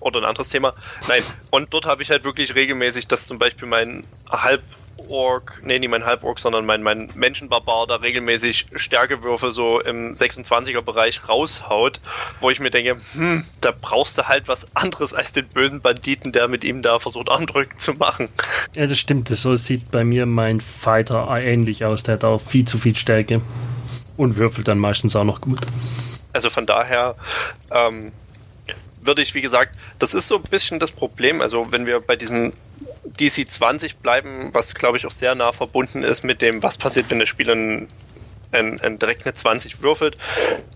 oder ein anderes Thema. Nein, und dort habe ich halt wirklich regelmäßig, dass zum Beispiel mein halb Halborg, nee, nicht mein Halborg, sondern mein, mein Menschenbarbar da regelmäßig Stärkewürfe so im 26er Bereich raushaut, wo ich mir denke, hm, da brauchst du halt was anderes als den bösen Banditen, der mit ihm da versucht, Andrücken zu machen. Ja, das stimmt. So sieht bei mir mein Fighter ähnlich aus. Der hat auch viel zu viel Stärke und würfelt dann meistens auch noch gut. Also von daher, ähm, würde ich, wie gesagt, das ist so ein bisschen das Problem. Also, wenn wir bei diesem DC 20 bleiben, was glaube ich auch sehr nah verbunden ist mit dem, was passiert, wenn der Spieler ein, ein, direkt eine 20 würfelt.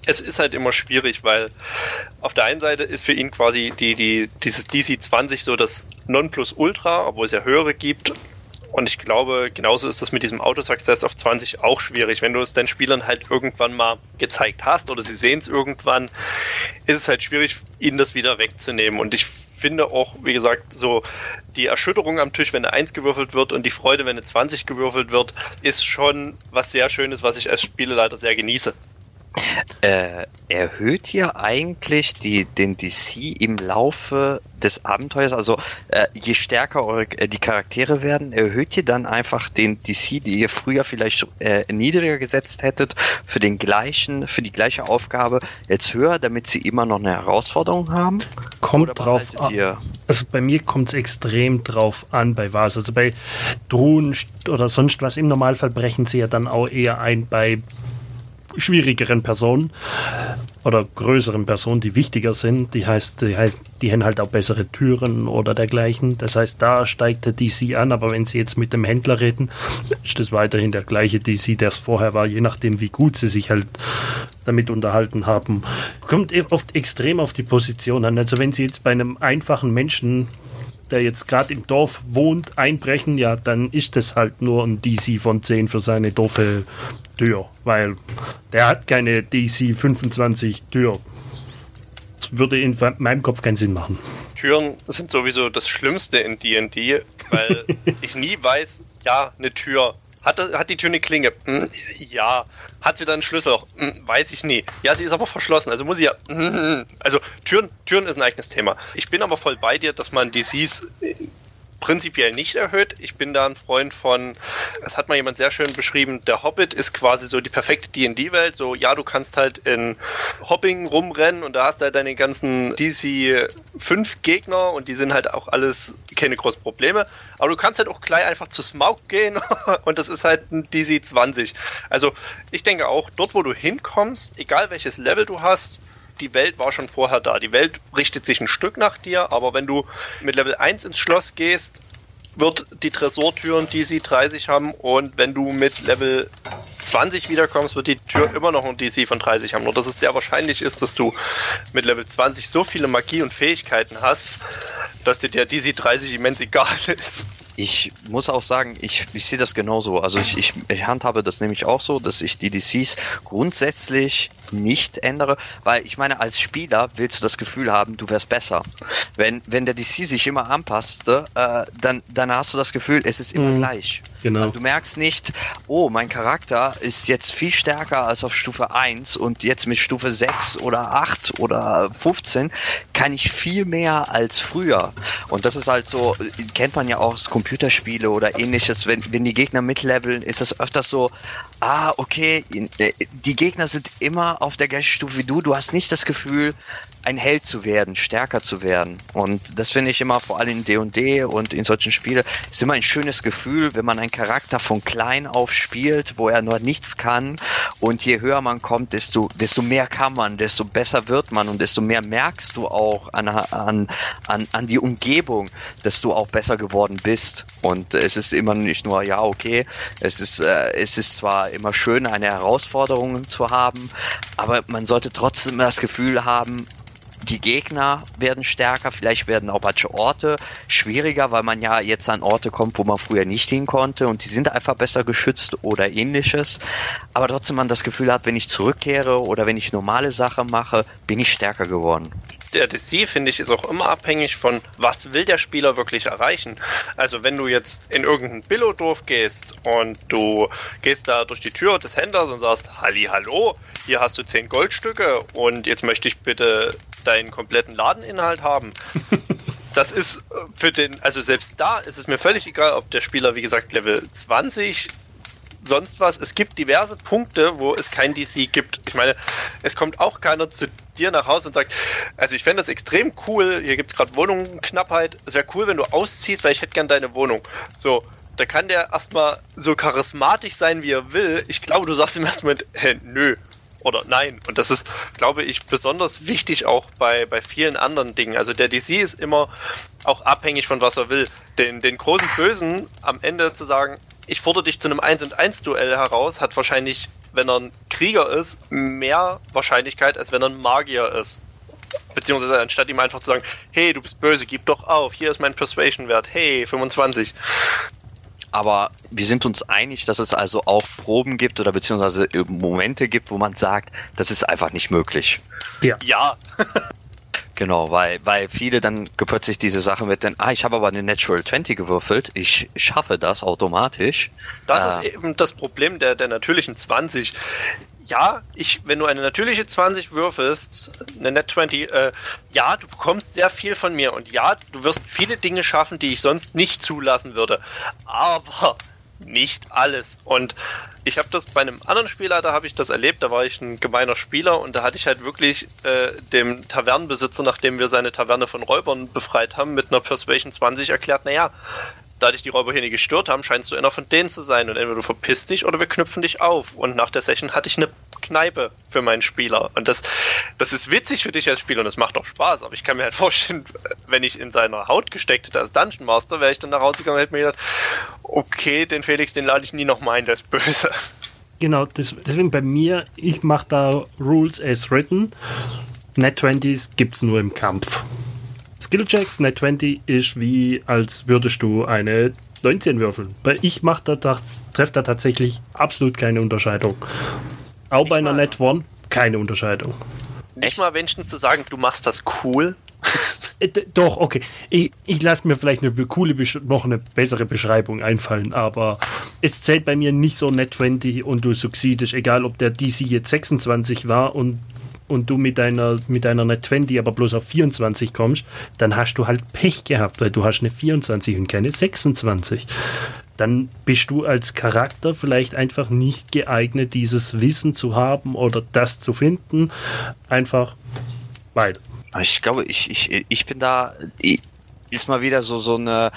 Es ist halt immer schwierig, weil auf der einen Seite ist für ihn quasi die, die, dieses DC 20 so das Nonplusultra, obwohl es ja höhere gibt. Und ich glaube, genauso ist das mit diesem Auto-Success auf 20 auch schwierig. Wenn du es deinen Spielern halt irgendwann mal gezeigt hast oder sie sehen es irgendwann, ist es halt schwierig, ihnen das wieder wegzunehmen. Und ich finde auch, wie gesagt, so die Erschütterung am Tisch, wenn eine 1 gewürfelt wird und die Freude, wenn eine 20 gewürfelt wird, ist schon was sehr Schönes, was ich als Spieleleiter sehr genieße. Äh, erhöht ihr eigentlich die, den DC im Laufe des Abenteuers? Also äh, je stärker eure, äh, die Charaktere werden, erhöht ihr dann einfach den DC, die ihr früher vielleicht äh, niedriger gesetzt hättet, für den gleichen, für die gleiche Aufgabe jetzt höher, damit sie immer noch eine Herausforderung haben? Kommt drauf an. Also bei mir kommt es extrem drauf an, bei was. Also bei Drohnen oder sonst was im Normalfall brechen sie ja dann auch eher ein bei schwierigeren Personen oder größeren Personen, die wichtiger sind. Die heißt, die heißt, die haben halt auch bessere Türen oder dergleichen. Das heißt, da steigt der DC an, aber wenn Sie jetzt mit dem Händler reden, ist das weiterhin der gleiche DC, der es vorher war, je nachdem, wie gut Sie sich halt damit unterhalten haben. Kommt e- oft extrem auf die Position an. Also wenn Sie jetzt bei einem einfachen Menschen der jetzt gerade im Dorf wohnt, einbrechen, ja, dann ist das halt nur ein DC von 10 für seine doofe Tür, weil der hat keine DC 25 Tür. Das würde in meinem Kopf keinen Sinn machen. Türen sind sowieso das Schlimmste in D&D, weil ich nie weiß, ja, eine Tür, Hat, hat die Tür eine Klinge? Hm, ja. Hat sie dann einen Schlüssel? Hm, weiß ich nie. Ja, sie ist aber verschlossen, also muss sie ja. Hm, also Türen, Türen ist ein eigenes Thema. Ich bin aber voll bei dir, dass man DCs prinzipiell nicht erhöht. Ich bin da ein Freund von, es hat mal jemand sehr schön beschrieben, der Hobbit ist quasi so die perfekte D&D-Welt. So, ja, du kannst halt in Hopping rumrennen und da hast du halt deine ganzen DC 5 Gegner und die sind halt auch alles keine großen Probleme. Aber du kannst halt auch gleich einfach zu Smaug gehen und das ist halt ein DC 20. Also ich denke auch, dort wo du hinkommst, egal welches Level du hast, die Welt war schon vorher da. Die Welt richtet sich ein Stück nach dir, aber wenn du mit Level 1 ins Schloss gehst, wird die Tresortüren DC 30 haben und wenn du mit Level 20 wiederkommst, wird die Tür immer noch ein DC von 30 haben. Nur dass es sehr wahrscheinlich ist, dass du mit Level 20 so viele Magie und Fähigkeiten hast, dass dir der DC 30 immens egal ist. Ich muss auch sagen, ich, ich sehe das genauso. Also ich, ich, ich handhabe das nämlich auch so, dass ich die DCs grundsätzlich nicht ändere, weil ich meine, als Spieler willst du das Gefühl haben, du wärst besser. Wenn, wenn der DC sich immer anpasste, äh, dann, dann hast du das Gefühl, es ist immer mhm. gleich. Genau. Also du merkst nicht, oh, mein Charakter ist jetzt viel stärker als auf Stufe 1 und jetzt mit Stufe 6 oder 8 oder 15 kann ich viel mehr als früher. Und das ist halt so, kennt man ja auch aus Computer Computerspiele oder ähnliches, wenn, wenn die Gegner mitleveln, ist es öfters so, ah, okay, äh, die Gegner sind immer auf der gleichen Stufe wie du, du hast nicht das Gefühl, ein Held zu werden, stärker zu werden. Und das finde ich immer vor allem in D&D und in solchen Spielen ist immer ein schönes Gefühl, wenn man einen Charakter von klein auf spielt, wo er nur nichts kann und je höher man kommt, desto, desto mehr kann man, desto besser wird man und desto mehr merkst du auch an, an, an, an die Umgebung, dass du auch besser geworden bist. Und es ist immer nicht nur, ja, okay, es ist, äh, es ist zwar immer schön, eine Herausforderung zu haben, aber man sollte trotzdem das Gefühl haben, die Gegner werden stärker, vielleicht werden auch manche Orte schwieriger, weil man ja jetzt an Orte kommt, wo man früher nicht hin konnte und die sind einfach besser geschützt oder ähnliches. Aber trotzdem man das Gefühl hat, wenn ich zurückkehre oder wenn ich normale Sachen mache, bin ich stärker geworden der DC, finde ich, ist auch immer abhängig von, was will der Spieler wirklich erreichen. Also wenn du jetzt in irgendein Billo-Dorf gehst und du gehst da durch die Tür des Händlers und sagst, Halli, hallo, hier hast du 10 Goldstücke und jetzt möchte ich bitte deinen kompletten Ladeninhalt haben. das ist äh, für den, also selbst da ist es mir völlig egal, ob der Spieler, wie gesagt, Level 20 sonst was. Es gibt diverse Punkte, wo es kein DC gibt. Ich meine, es kommt auch keiner zu dir nach Hause und sagt, also ich fände das extrem cool, hier gibt es gerade Wohnungsknappheit, es wäre cool, wenn du ausziehst, weil ich hätte gern deine Wohnung. So, da kann der erstmal so charismatisch sein, wie er will. Ich glaube, du sagst ersten Moment, äh, nö oder nein. Und das ist, glaube ich, besonders wichtig auch bei, bei vielen anderen Dingen. Also der DC ist immer auch abhängig von was er will. Den, den großen Bösen am Ende zu sagen, ich fordere dich zu einem 1 und 1 Duell heraus, hat wahrscheinlich, wenn er ein Krieger ist, mehr Wahrscheinlichkeit, als wenn er ein Magier ist. Beziehungsweise anstatt ihm einfach zu sagen, hey, du bist böse, gib doch auf, hier ist mein Persuasion-Wert, hey, 25. Aber wir sind uns einig, dass es also auch Proben gibt oder beziehungsweise Momente gibt, wo man sagt, das ist einfach nicht möglich. Ja. Ja. Genau, weil, weil viele dann plötzlich diese Sache mit den, ah, ich habe aber eine Natural 20 gewürfelt, ich schaffe das automatisch. Das äh, ist eben das Problem der, der natürlichen 20. Ja, ich, wenn du eine natürliche 20 würfelst, eine Net 20, äh, ja, du bekommst sehr viel von mir und ja, du wirst viele Dinge schaffen, die ich sonst nicht zulassen würde. Aber nicht alles. Und ich habe das bei einem anderen Spieler, da habe ich das erlebt, da war ich ein gemeiner Spieler und da hatte ich halt wirklich äh, dem Tavernenbesitzer, nachdem wir seine Taverne von Räubern befreit haben, mit einer Persuasion 20 erklärt, naja, da dich die Räuber hier nicht gestört haben, scheinst du einer von denen zu sein. Und entweder du verpisst dich oder wir knüpfen dich auf. Und nach der Session hatte ich eine Kneipe für meinen Spieler. Und das, das ist witzig für dich als Spieler und es macht auch Spaß. Aber ich kann mir halt vorstellen, wenn ich in seiner Haut gesteckt hätte als Dungeon Master, wäre ich dann nach Hause gegangen und hätte mir gedacht, okay, den Felix, den lade ich nie noch mal ein, der ist böse. Genau, das, deswegen bei mir, ich mache da Rules as written. Net 20s gibt es nur im Kampf. Skillchecks, Net 20 ist wie, als würdest du eine 19 würfeln. Weil ich mache da, da treffe da tatsächlich absolut keine Unterscheidung. Auch bei einer Net 1 keine Unterscheidung. Nicht mal Menschen zu sagen, du machst das cool. Äh, doch, okay. Ich, ich lasse mir vielleicht eine coole, noch eine bessere Beschreibung einfallen, aber es zählt bei mir nicht so Net 20 und du succeedest, egal ob der DC jetzt 26 war und und du mit deiner, mit deiner Net 20 aber bloß auf 24 kommst, dann hast du halt Pech gehabt, weil du hast eine 24 und keine 26. Dann bist du als Charakter vielleicht einfach nicht geeignet, dieses Wissen zu haben oder das zu finden. Einfach weil. Ich glaube, ich, ich, ich bin da. Ich ist mal wieder so so eine,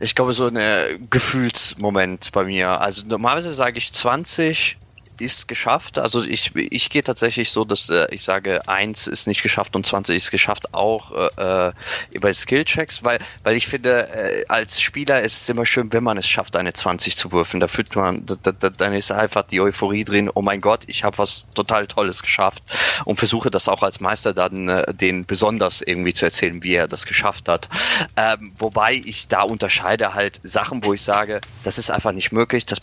ich glaube so eine Gefühlsmoment bei mir. Also normalerweise sage ich 20, ist geschafft. Also ich, ich gehe tatsächlich so, dass äh, ich sage, eins ist nicht geschafft und 20 ist geschafft, auch äh, äh, bei Skillchecks, weil, weil ich finde, äh, als Spieler ist es immer schön, wenn man es schafft, eine 20 zu würfeln. Da fühlt man, da, da, dann ist einfach die Euphorie drin, oh mein Gott, ich habe was total Tolles geschafft und versuche das auch als Meister dann äh, den besonders irgendwie zu erzählen, wie er das geschafft hat. Ähm, wobei ich da unterscheide halt Sachen, wo ich sage, das ist einfach nicht möglich, das,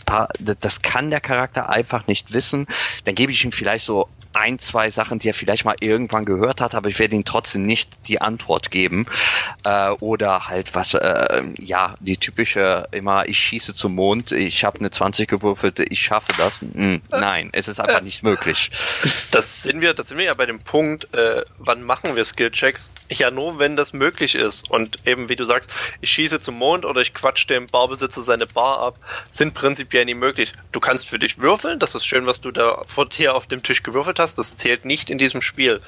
das kann der Charakter einfach nicht nicht wissen, dann gebe ich ihm vielleicht so ein, zwei Sachen, die er vielleicht mal irgendwann gehört hat, aber ich werde ihm trotzdem nicht die Antwort geben. Äh, oder halt was, äh, ja, die typische immer, ich schieße zum Mond, ich habe eine 20 gewürfelt, ich schaffe das. Hm, nein, es ist einfach nicht möglich. Das sind wir, das sind wir ja bei dem Punkt, äh, wann machen wir Skillchecks? Ja, nur wenn das möglich ist. Und eben, wie du sagst, ich schieße zum Mond oder ich quatsch dem Barbesitzer seine Bar ab, sind prinzipiell nie möglich. Du kannst für dich würfeln, das ist schön, was du da vor dir auf dem Tisch gewürfelt hast hast, das zählt nicht in diesem Spiel.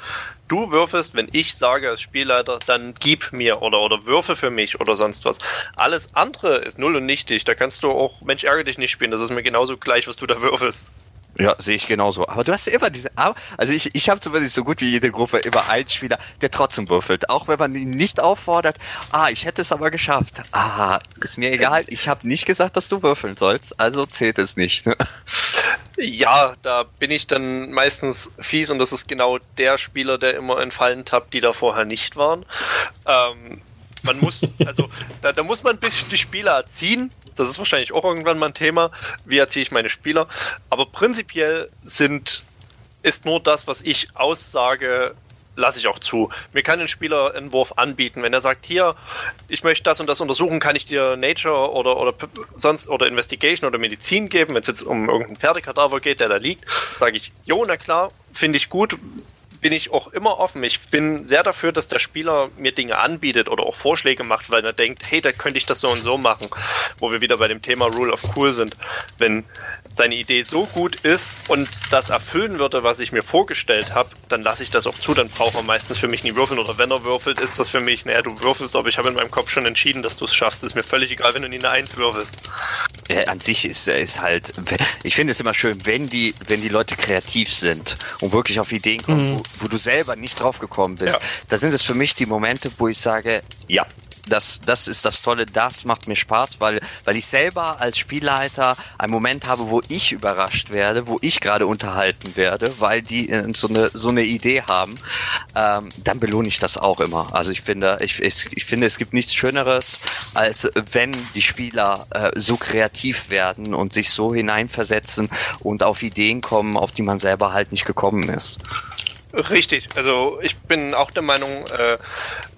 Du würfelst, wenn ich sage als Spielleiter, dann gib mir oder, oder würfe für mich oder sonst was. Alles andere ist null und nichtig. Da kannst du auch Mensch ärgere dich nicht spielen. Das ist mir genauso gleich, was du da würfelst. Ja, sehe ich genauso. Aber du hast immer diese, also ich, ich habe zumindest so gut wie jede Gruppe immer einen Spieler, der trotzdem würfelt. Auch wenn man ihn nicht auffordert, ah, ich hätte es aber geschafft. Ah, ist mir egal, ich habe nicht gesagt, dass du würfeln sollst, also zählt es nicht. Ne? Ja, da bin ich dann meistens fies und das ist genau der Spieler, der immer in Fallen tappt, die da vorher nicht waren. Ähm, man muss, also da, da muss man ein bisschen die Spieler erziehen. Das ist wahrscheinlich auch irgendwann mal ein Thema. Wie erziehe ich meine Spieler? Aber prinzipiell sind, ist nur das, was ich aussage, lasse ich auch zu. Mir kann ein Spieler einen Wurf anbieten. Wenn er sagt, hier, ich möchte das und das untersuchen, kann ich dir Nature oder, oder sonst oder Investigation oder Medizin geben, wenn es jetzt um irgendeinen Pferdekadaver geht, der da liegt, sage ich, jo, na klar, finde ich gut, bin ich auch immer offen. Ich bin sehr dafür, dass der Spieler mir Dinge anbietet oder auch Vorschläge macht, weil er denkt, hey, da könnte ich das so und so machen. Wo wir wieder bei dem Thema Rule of Cool sind. Wenn seine Idee so gut ist und das erfüllen würde, was ich mir vorgestellt habe, dann lasse ich das auch zu. Dann braucht er meistens für mich nie würfeln. Oder wenn er würfelt, ist das für mich, naja, du würfelst, aber ich habe in meinem Kopf schon entschieden, dass du es schaffst. Ist mir völlig egal, wenn du nie eine Eins würfelst. Ja, an sich ist, ist halt, ich finde es immer schön, wenn die, wenn die Leute kreativ sind und wirklich auf Ideen kommen, mhm. wo, wo, du selber nicht drauf gekommen bist. Ja. Da sind es für mich die Momente, wo ich sage, ja, das, das ist das Tolle, das macht mir Spaß, weil, weil ich selber als Spielleiter einen Moment habe, wo ich überrascht werde, wo ich gerade unterhalten werde, weil die äh, so eine, so eine Idee haben, ähm, dann belohne ich das auch immer. Also ich finde, ich, ich, ich finde, es gibt nichts Schöneres, als wenn die Spieler äh, so kreativ werden und sich so hineinversetzen und auf Ideen kommen, auf die man selber halt nicht gekommen ist. Richtig, also ich bin auch der Meinung, äh,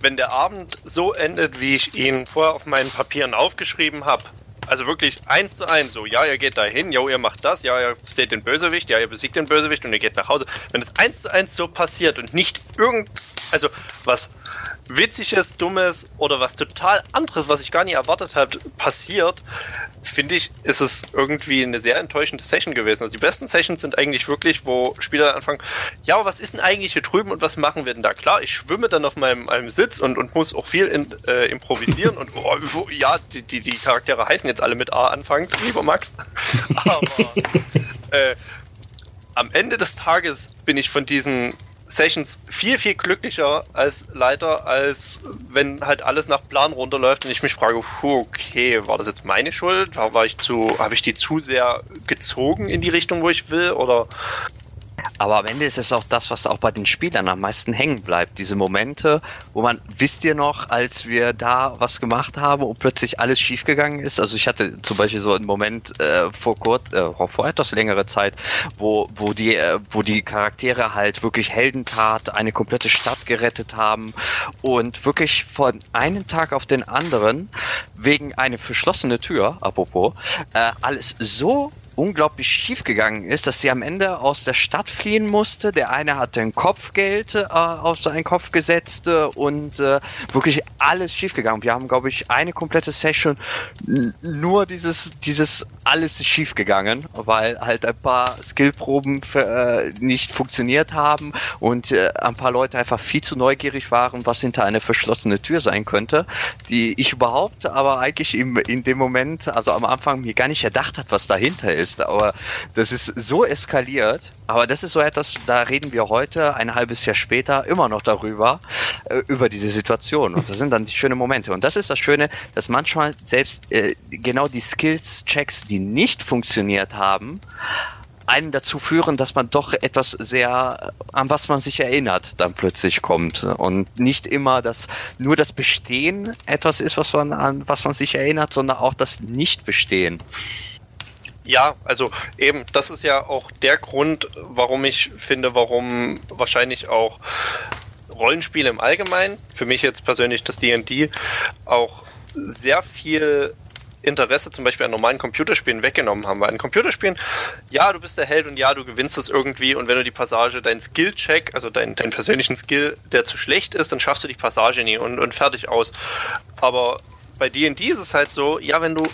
wenn der Abend so endet, wie ich ihn vorher auf meinen Papieren aufgeschrieben habe, also wirklich eins zu eins, so, ja, ihr geht da hin, ja, ihr macht das, ja, ihr seht den Bösewicht, ja, ihr besiegt den Bösewicht und ihr geht nach Hause. Wenn es eins zu eins so passiert und nicht irgend, also was Witziges, Dummes oder was total anderes, was ich gar nicht erwartet habe, passiert, finde ich, ist es irgendwie eine sehr enttäuschende Session gewesen. Also die besten Sessions sind eigentlich wirklich, wo Spieler anfangen, ja, was ist denn eigentlich hier drüben und was machen wir denn da? Klar, ich schwimme dann auf meinem, meinem Sitz und, und muss auch viel in, äh, improvisieren und oh, ja, die, die, die Charaktere heißen jetzt alle mit A anfangen, lieber Max. Aber äh, am Ende des Tages bin ich von diesen Sessions viel, viel glücklicher als Leiter, als wenn halt alles nach Plan runterläuft und ich mich frage, okay, war das jetzt meine Schuld? War, ich zu, habe ich die zu sehr gezogen in die Richtung, wo ich will? Oder Aber am Ende ist es auch das, was auch bei den Spielern am meisten hängen bleibt. Diese Momente, wo man, wisst ihr noch, als wir da was gemacht haben und plötzlich alles schiefgegangen ist? Also ich hatte zum Beispiel so einen Moment äh, vor kurz, äh, vor etwas längere Zeit, wo, wo die, äh, wo die Charaktere halt wirklich Heldentat, eine komplette Stadt gerettet haben und wirklich von einem Tag auf den anderen wegen eine verschlossene Tür, apropos, äh, alles so unglaublich schief gegangen ist, dass sie am Ende aus der Stadt fliehen musste. Der eine hatte ein Kopfgeld äh, auf seinen Kopf gesetzt äh, und äh, wirklich alles schief gegangen. Wir haben, glaube ich, eine komplette Session nur dieses, dieses alles schief gegangen, weil halt ein paar Skillproben äh, nicht funktioniert haben und äh, ein paar Leute einfach viel zu neugierig waren, was hinter einer verschlossene Tür sein könnte, die ich überhaupt aber eigentlich im, in dem Moment, also am Anfang mir gar nicht erdacht hat, was dahinter ist ist. Aber das ist so eskaliert. Aber das ist so etwas, da reden wir heute, ein halbes Jahr später, immer noch darüber, äh, über diese Situation. Und das sind dann die schönen Momente. Und das ist das Schöne, dass manchmal selbst äh, genau die Skills-Checks, die nicht funktioniert haben, einen dazu führen, dass man doch etwas sehr, an was man sich erinnert, dann plötzlich kommt. Und nicht immer das, nur das Bestehen etwas ist, was man, an was man sich erinnert, sondern auch das Nicht-Bestehen. Ja, also eben, das ist ja auch der Grund, warum ich finde, warum wahrscheinlich auch Rollenspiele im Allgemeinen, für mich jetzt persönlich das DD, auch sehr viel Interesse zum Beispiel an normalen Computerspielen weggenommen haben. Weil in Computerspielen, ja, du bist der Held und ja, du gewinnst es irgendwie und wenn du die Passage, deinen Skill-Check, also deinen, deinen persönlichen Skill, der zu schlecht ist, dann schaffst du die Passage nie und, und fertig aus. Aber bei D&D ist es halt so, ja, wenn du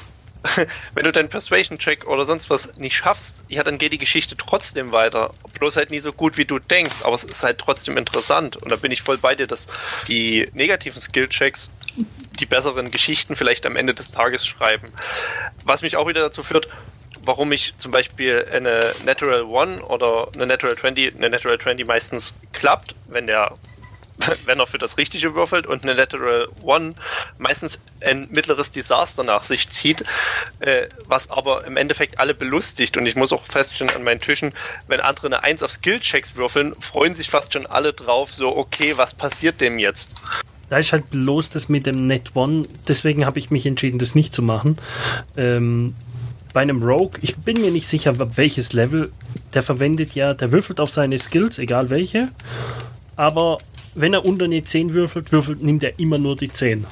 wenn du deinen Persuasion-Check oder sonst was nicht schaffst, ja, dann geht die Geschichte trotzdem weiter. Bloß halt nie so gut, wie du denkst, aber es ist halt trotzdem interessant. Und da bin ich voll bei dir, dass die negativen Skill-Checks die besseren Geschichten vielleicht am Ende des Tages schreiben. Was mich auch wieder dazu führt, warum ich zum Beispiel eine Natural One oder eine Natural 20, eine Natural 20 meistens klappt, wenn der wenn er für das Richtige würfelt und eine Lateral One meistens ein mittleres Desaster nach sich zieht, äh, was aber im Endeffekt alle belustigt. Und ich muss auch feststellen an meinen Tischen, wenn andere eine 1 auf Skill-Checks würfeln, freuen sich fast schon alle drauf, so, okay, was passiert dem jetzt? Da ist halt bloß das mit dem Net One, deswegen habe ich mich entschieden, das nicht zu machen. Ähm, bei einem Rogue, ich bin mir nicht sicher, welches Level, der verwendet ja, der würfelt auf seine Skills, egal welche, aber wenn er unter eine 10 würfelt, würfelt, nimmt er immer nur die 10.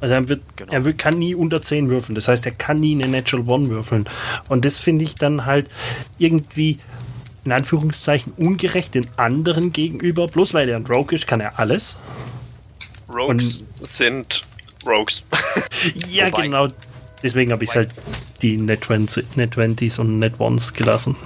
Also er, wird, genau. er kann nie unter 10 würfeln. Das heißt, er kann nie eine Natural One würfeln. Und das finde ich dann halt irgendwie in Anführungszeichen ungerecht den anderen gegenüber. Bloß weil er ein Rogue ist, kann er alles. Rogues Und, sind Rogues. ja, Wobei. genau. Deswegen habe ich halt die Net 20, Net 20s und Net Ones gelassen.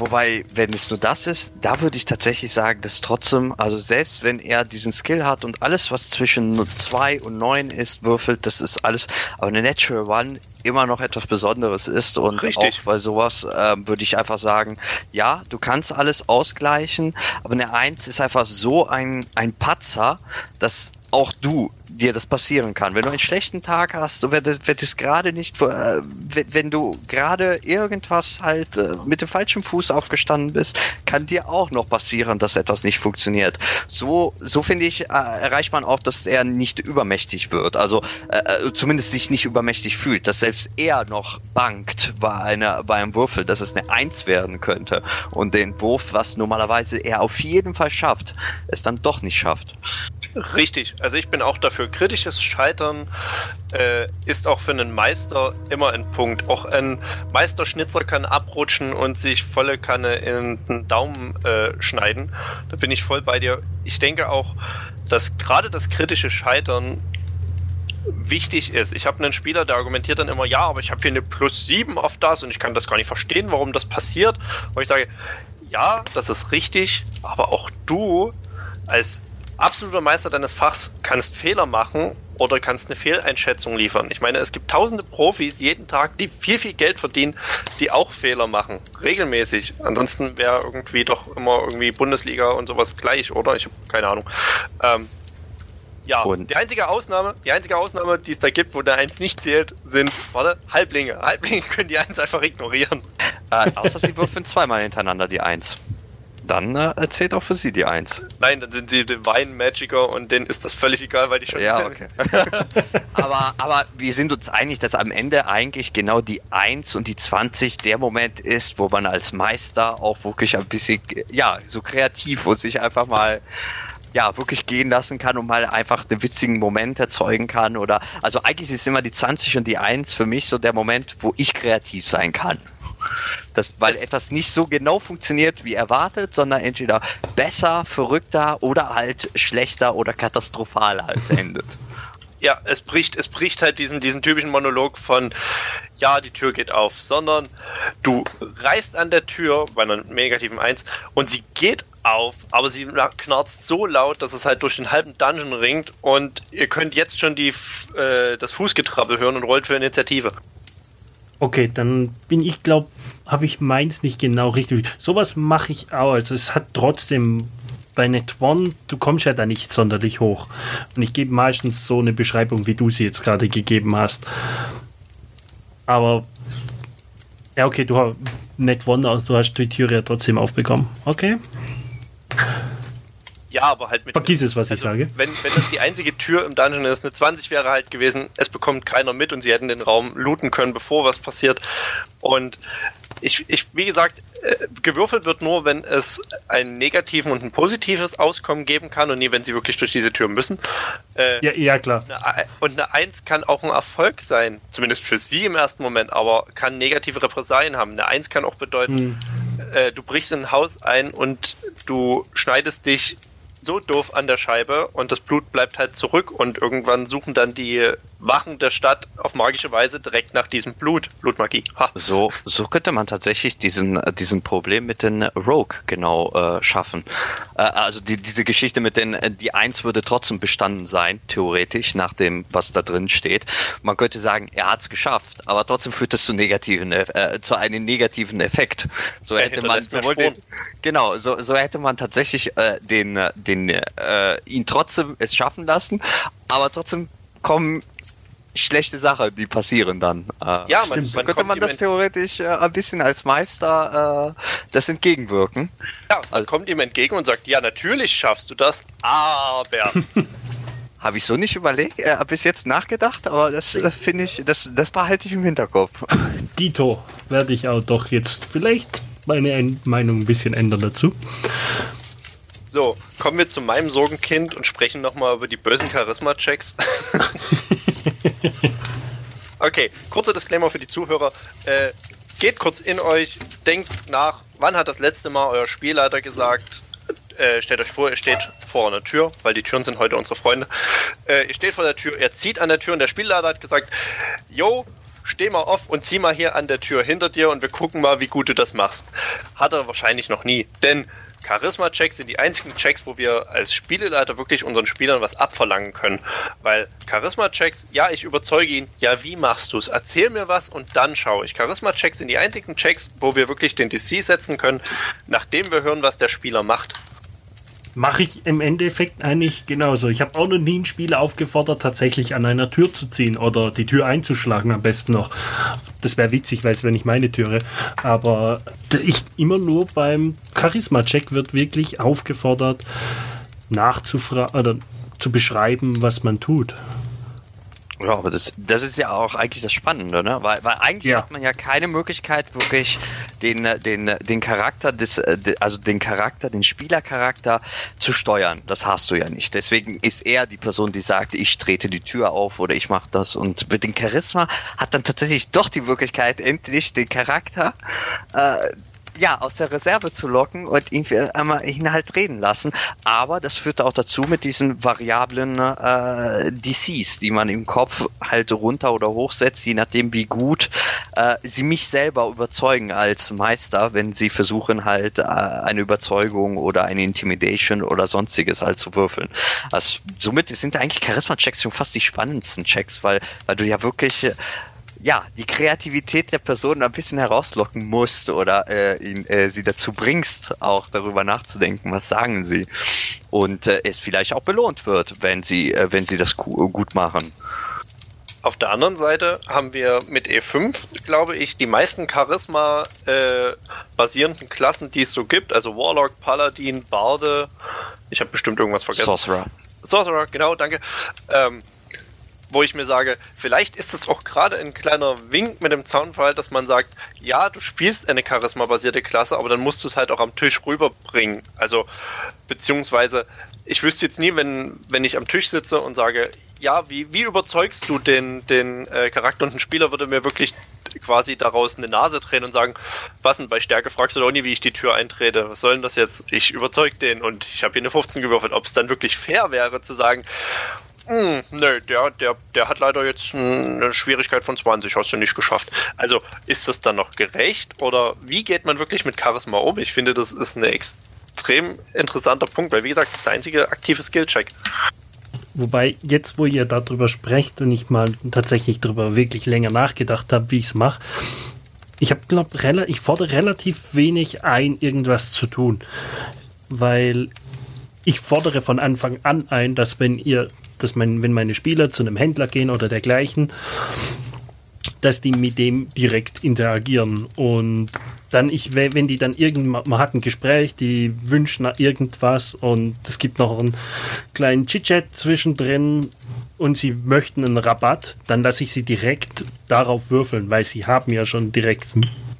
Wobei, wenn es nur das ist, da würde ich tatsächlich sagen, dass trotzdem, also selbst wenn er diesen Skill hat und alles, was zwischen 2 und 9 ist, würfelt, das ist alles, aber eine Natural One immer noch etwas Besonderes ist und Richtig. auch bei sowas äh, würde ich einfach sagen, ja, du kannst alles ausgleichen, aber eine 1 ist einfach so ein, ein Patzer, dass auch du dir das passieren kann. Wenn du einen schlechten Tag hast, so wenn, wenn es gerade nicht, äh, wenn, wenn, du gerade irgendwas halt äh, mit dem falschen Fuß aufgestanden bist, kann dir auch noch passieren, dass etwas nicht funktioniert. So, so finde ich, äh, erreicht man auch, dass er nicht übermächtig wird. Also äh, äh, zumindest sich nicht übermächtig fühlt, dass selbst er noch bangt bei einer bei einem Würfel, dass es eine Eins werden könnte und den Wurf, was normalerweise er auf jeden Fall schafft, es dann doch nicht schafft. Richtig, also ich bin auch dafür. Kritisches Scheitern äh, ist auch für einen Meister immer ein Punkt. Auch ein Meisterschnitzer kann abrutschen und sich volle Kanne in den Daumen äh, schneiden. Da bin ich voll bei dir. Ich denke auch, dass gerade das kritische Scheitern wichtig ist. Ich habe einen Spieler, der argumentiert dann immer, ja, aber ich habe hier eine plus 7 auf das und ich kann das gar nicht verstehen, warum das passiert. Und ich sage, ja, das ist richtig, aber auch du als absoluter Meister deines Fachs kannst Fehler machen oder kannst eine Fehleinschätzung liefern. Ich meine, es gibt tausende Profis jeden Tag, die viel, viel Geld verdienen, die auch Fehler machen. Regelmäßig. Ansonsten wäre irgendwie doch immer irgendwie Bundesliga und sowas gleich, oder? Ich habe keine Ahnung. Ähm, ja, und die einzige Ausnahme, die einzige Ausnahme, die es da gibt, wo der Eins nicht zählt, sind, warte, Halblinge. Halblinge können die Eins einfach ignorieren. Äh, außer sie würfeln zweimal hintereinander die Eins. Dann äh, zählt auch für sie die Eins. Nein, dann sind sie Divine Magiker und denen ist das völlig egal, weil die schon. Ja, okay. aber, aber wir sind uns einig, dass am Ende eigentlich genau die 1 und die 20 der Moment ist, wo man als Meister auch wirklich ein bisschen, ja, so kreativ und sich einfach mal ja, wirklich gehen lassen kann und mal einfach einen witzigen Moment erzeugen kann oder, also eigentlich ist immer die 20 und die 1 für mich so der Moment, wo ich kreativ sein kann. Das, weil das etwas nicht so genau funktioniert wie erwartet, sondern entweder besser, verrückter oder halt schlechter oder katastrophal halt endet. Ja, es bricht, es bricht halt diesen, diesen typischen Monolog von, ja, die Tür geht auf, sondern du reißt an der Tür bei einer negativen 1 und sie geht auf, aber sie knarzt so laut, dass es halt durch den halben Dungeon ringt und ihr könnt jetzt schon die, äh, das Fußgetrabbel hören und rollt für Initiative. Okay, dann bin ich, glaube, habe ich meins nicht genau richtig. Sowas mache ich auch. Also es hat trotzdem bei Net One, du kommst ja da nicht sonderlich hoch. Und ich gebe meistens so eine Beschreibung, wie du sie jetzt gerade gegeben hast. Aber ja, okay, du hast Net One, du hast die Tür ja trotzdem aufbekommen. Okay. Ja, aber halt mit. Vergiss es, was also, ich sage. Wenn, wenn das die einzige Tür im Dungeon ist, eine 20 wäre halt gewesen, es bekommt keiner mit und sie hätten den Raum looten können, bevor was passiert. Und ich, ich wie gesagt, äh, gewürfelt wird nur, wenn es einen negativen und ein positives Auskommen geben kann und nie, wenn sie wirklich durch diese Tür müssen. Äh, ja, ja, klar. Eine, und eine 1 kann auch ein Erfolg sein, zumindest für sie im ersten Moment, aber kann negative Repressalien haben. Eine 1 kann auch bedeuten, hm. äh, du brichst in ein Haus ein und du schneidest dich so doof an der Scheibe und das Blut bleibt halt zurück und irgendwann suchen dann die Wachen der Stadt auf magische Weise direkt nach diesem Blut, Blutmagie. Ha. So, so könnte man tatsächlich diesen, diesen Problem mit den Rogue genau äh, schaffen. Äh, also die, diese Geschichte mit den, die Eins würde trotzdem bestanden sein, theoretisch, nach dem, was da drin steht. Man könnte sagen, er hat es geschafft, aber trotzdem führt es zu negativen, äh, zu einem negativen Effekt. So hätte man sowohl den, genau, so, so hätte man tatsächlich äh, den, den, äh, ihn trotzdem es schaffen lassen, aber trotzdem kommen schlechte Sache, die passieren dann. Äh, ja, man, man könnte man das theoretisch äh, ein bisschen als Meister äh, das entgegenwirken. Ja, also kommt ihm entgegen und sagt, ja, natürlich schaffst du das, aber. Habe ich so nicht überlegt, äh, bis jetzt nachgedacht, aber das äh, finde ich, das, das behalte ich im Hinterkopf. Dito, werde ich auch doch jetzt vielleicht meine Meinung ein bisschen ändern dazu. So, kommen wir zu meinem Sorgenkind und sprechen nochmal über die bösen Charisma-Checks. okay, kurzer Disclaimer für die Zuhörer. Äh, geht kurz in euch, denkt nach, wann hat das letzte Mal euer Spielleiter gesagt, äh, stellt euch vor, ihr steht vor einer Tür, weil die Türen sind heute unsere Freunde. Äh, ihr steht vor der Tür, er zieht an der Tür und der Spielleiter hat gesagt, yo, steh mal auf und zieh mal hier an der Tür hinter dir und wir gucken mal, wie gut du das machst. Hat er wahrscheinlich noch nie, denn Charisma-Checks sind die einzigen Checks, wo wir als Spieleleiter wirklich unseren Spielern was abverlangen können. Weil Charisma-Checks, ja, ich überzeuge ihn, ja, wie machst du es? Erzähl mir was und dann schaue ich. Charisma-Checks sind die einzigen Checks, wo wir wirklich den DC setzen können, nachdem wir hören, was der Spieler macht mache ich im Endeffekt eigentlich genauso. Ich habe auch noch nie einen Spieler aufgefordert, tatsächlich an einer Tür zu ziehen oder die Tür einzuschlagen am besten noch. Das wäre witzig, weil es wäre nicht meine Türe. Aber ich immer nur beim Charisma-Check wird wirklich aufgefordert, nachzufragen oder zu beschreiben, was man tut. Ja, aber das, das ist ja auch eigentlich das Spannende, ne? Weil, weil eigentlich ja. hat man ja keine Möglichkeit, wirklich den, den, den Charakter des, also den Charakter, den Spielercharakter zu steuern. Das hast du ja nicht. Deswegen ist er die Person, die sagt, ich trete die Tür auf oder ich mache das. Und mit dem Charisma hat dann tatsächlich doch die Möglichkeit, endlich den Charakter äh, ja, aus der Reserve zu locken und ihn, einmal ihn halt reden lassen. Aber das führt auch dazu mit diesen variablen äh, DCs, die man im Kopf halt runter oder hochsetzt, je nachdem wie gut äh, sie mich selber überzeugen als Meister, wenn sie versuchen halt äh, eine Überzeugung oder eine Intimidation oder sonstiges halt zu würfeln. Also somit sind eigentlich Charisma-Checks schon fast die spannendsten Checks, weil, weil du ja wirklich ja, die Kreativität der Person ein bisschen herauslocken musst oder äh, ihn, äh, sie dazu bringst, auch darüber nachzudenken, was sagen sie. Und äh, es vielleicht auch belohnt wird, wenn sie, äh, wenn sie das gut machen. auf der anderen Seite haben wir mit E5, glaube ich, die meisten Charisma-basierenden äh, Klassen, die es so gibt. Also Warlock, Paladin, Barde. Ich habe bestimmt irgendwas vergessen. Sorcerer. Sorcerer, genau, danke. Ähm, wo ich mir sage, vielleicht ist es auch gerade ein kleiner Wink mit dem Zaunfall, dass man sagt, ja, du spielst eine charisma-basierte Klasse, aber dann musst du es halt auch am Tisch rüberbringen. Also, beziehungsweise, ich wüsste jetzt nie, wenn, wenn ich am Tisch sitze und sage, ja, wie, wie überzeugst du den, den äh, Charakter und den Spieler, würde mir wirklich quasi daraus eine Nase drehen und sagen, passend bei Stärke fragst du doch nie, wie ich die Tür eintrete. Was soll denn das jetzt? Ich überzeug den und ich habe hier eine 15 gewürfelt. Ob es dann wirklich fair wäre zu sagen, hm, nö, der, der, der hat leider jetzt eine Schwierigkeit von 20, hast du nicht geschafft. Also ist das dann noch gerecht oder wie geht man wirklich mit Charisma um? Ich finde, das ist ein extrem interessanter Punkt, weil wie gesagt, das ist der einzige aktive Skillcheck. Wobei, jetzt wo ihr darüber sprecht und ich mal tatsächlich darüber wirklich länger nachgedacht habe, wie ich es mache, ich habe glaube ich fordere relativ wenig ein, irgendwas zu tun. Weil ich fordere von Anfang an ein, dass wenn ihr, dass mein, wenn meine Spieler zu einem Händler gehen oder dergleichen, dass die mit dem direkt interagieren. Und dann ich, wenn die dann irgendwann, man hat ein Gespräch, die wünschen irgendwas und es gibt noch einen kleinen Chit-Chat zwischendrin und sie möchten einen Rabatt, dann lasse ich sie direkt darauf würfeln, weil sie haben ja schon direkt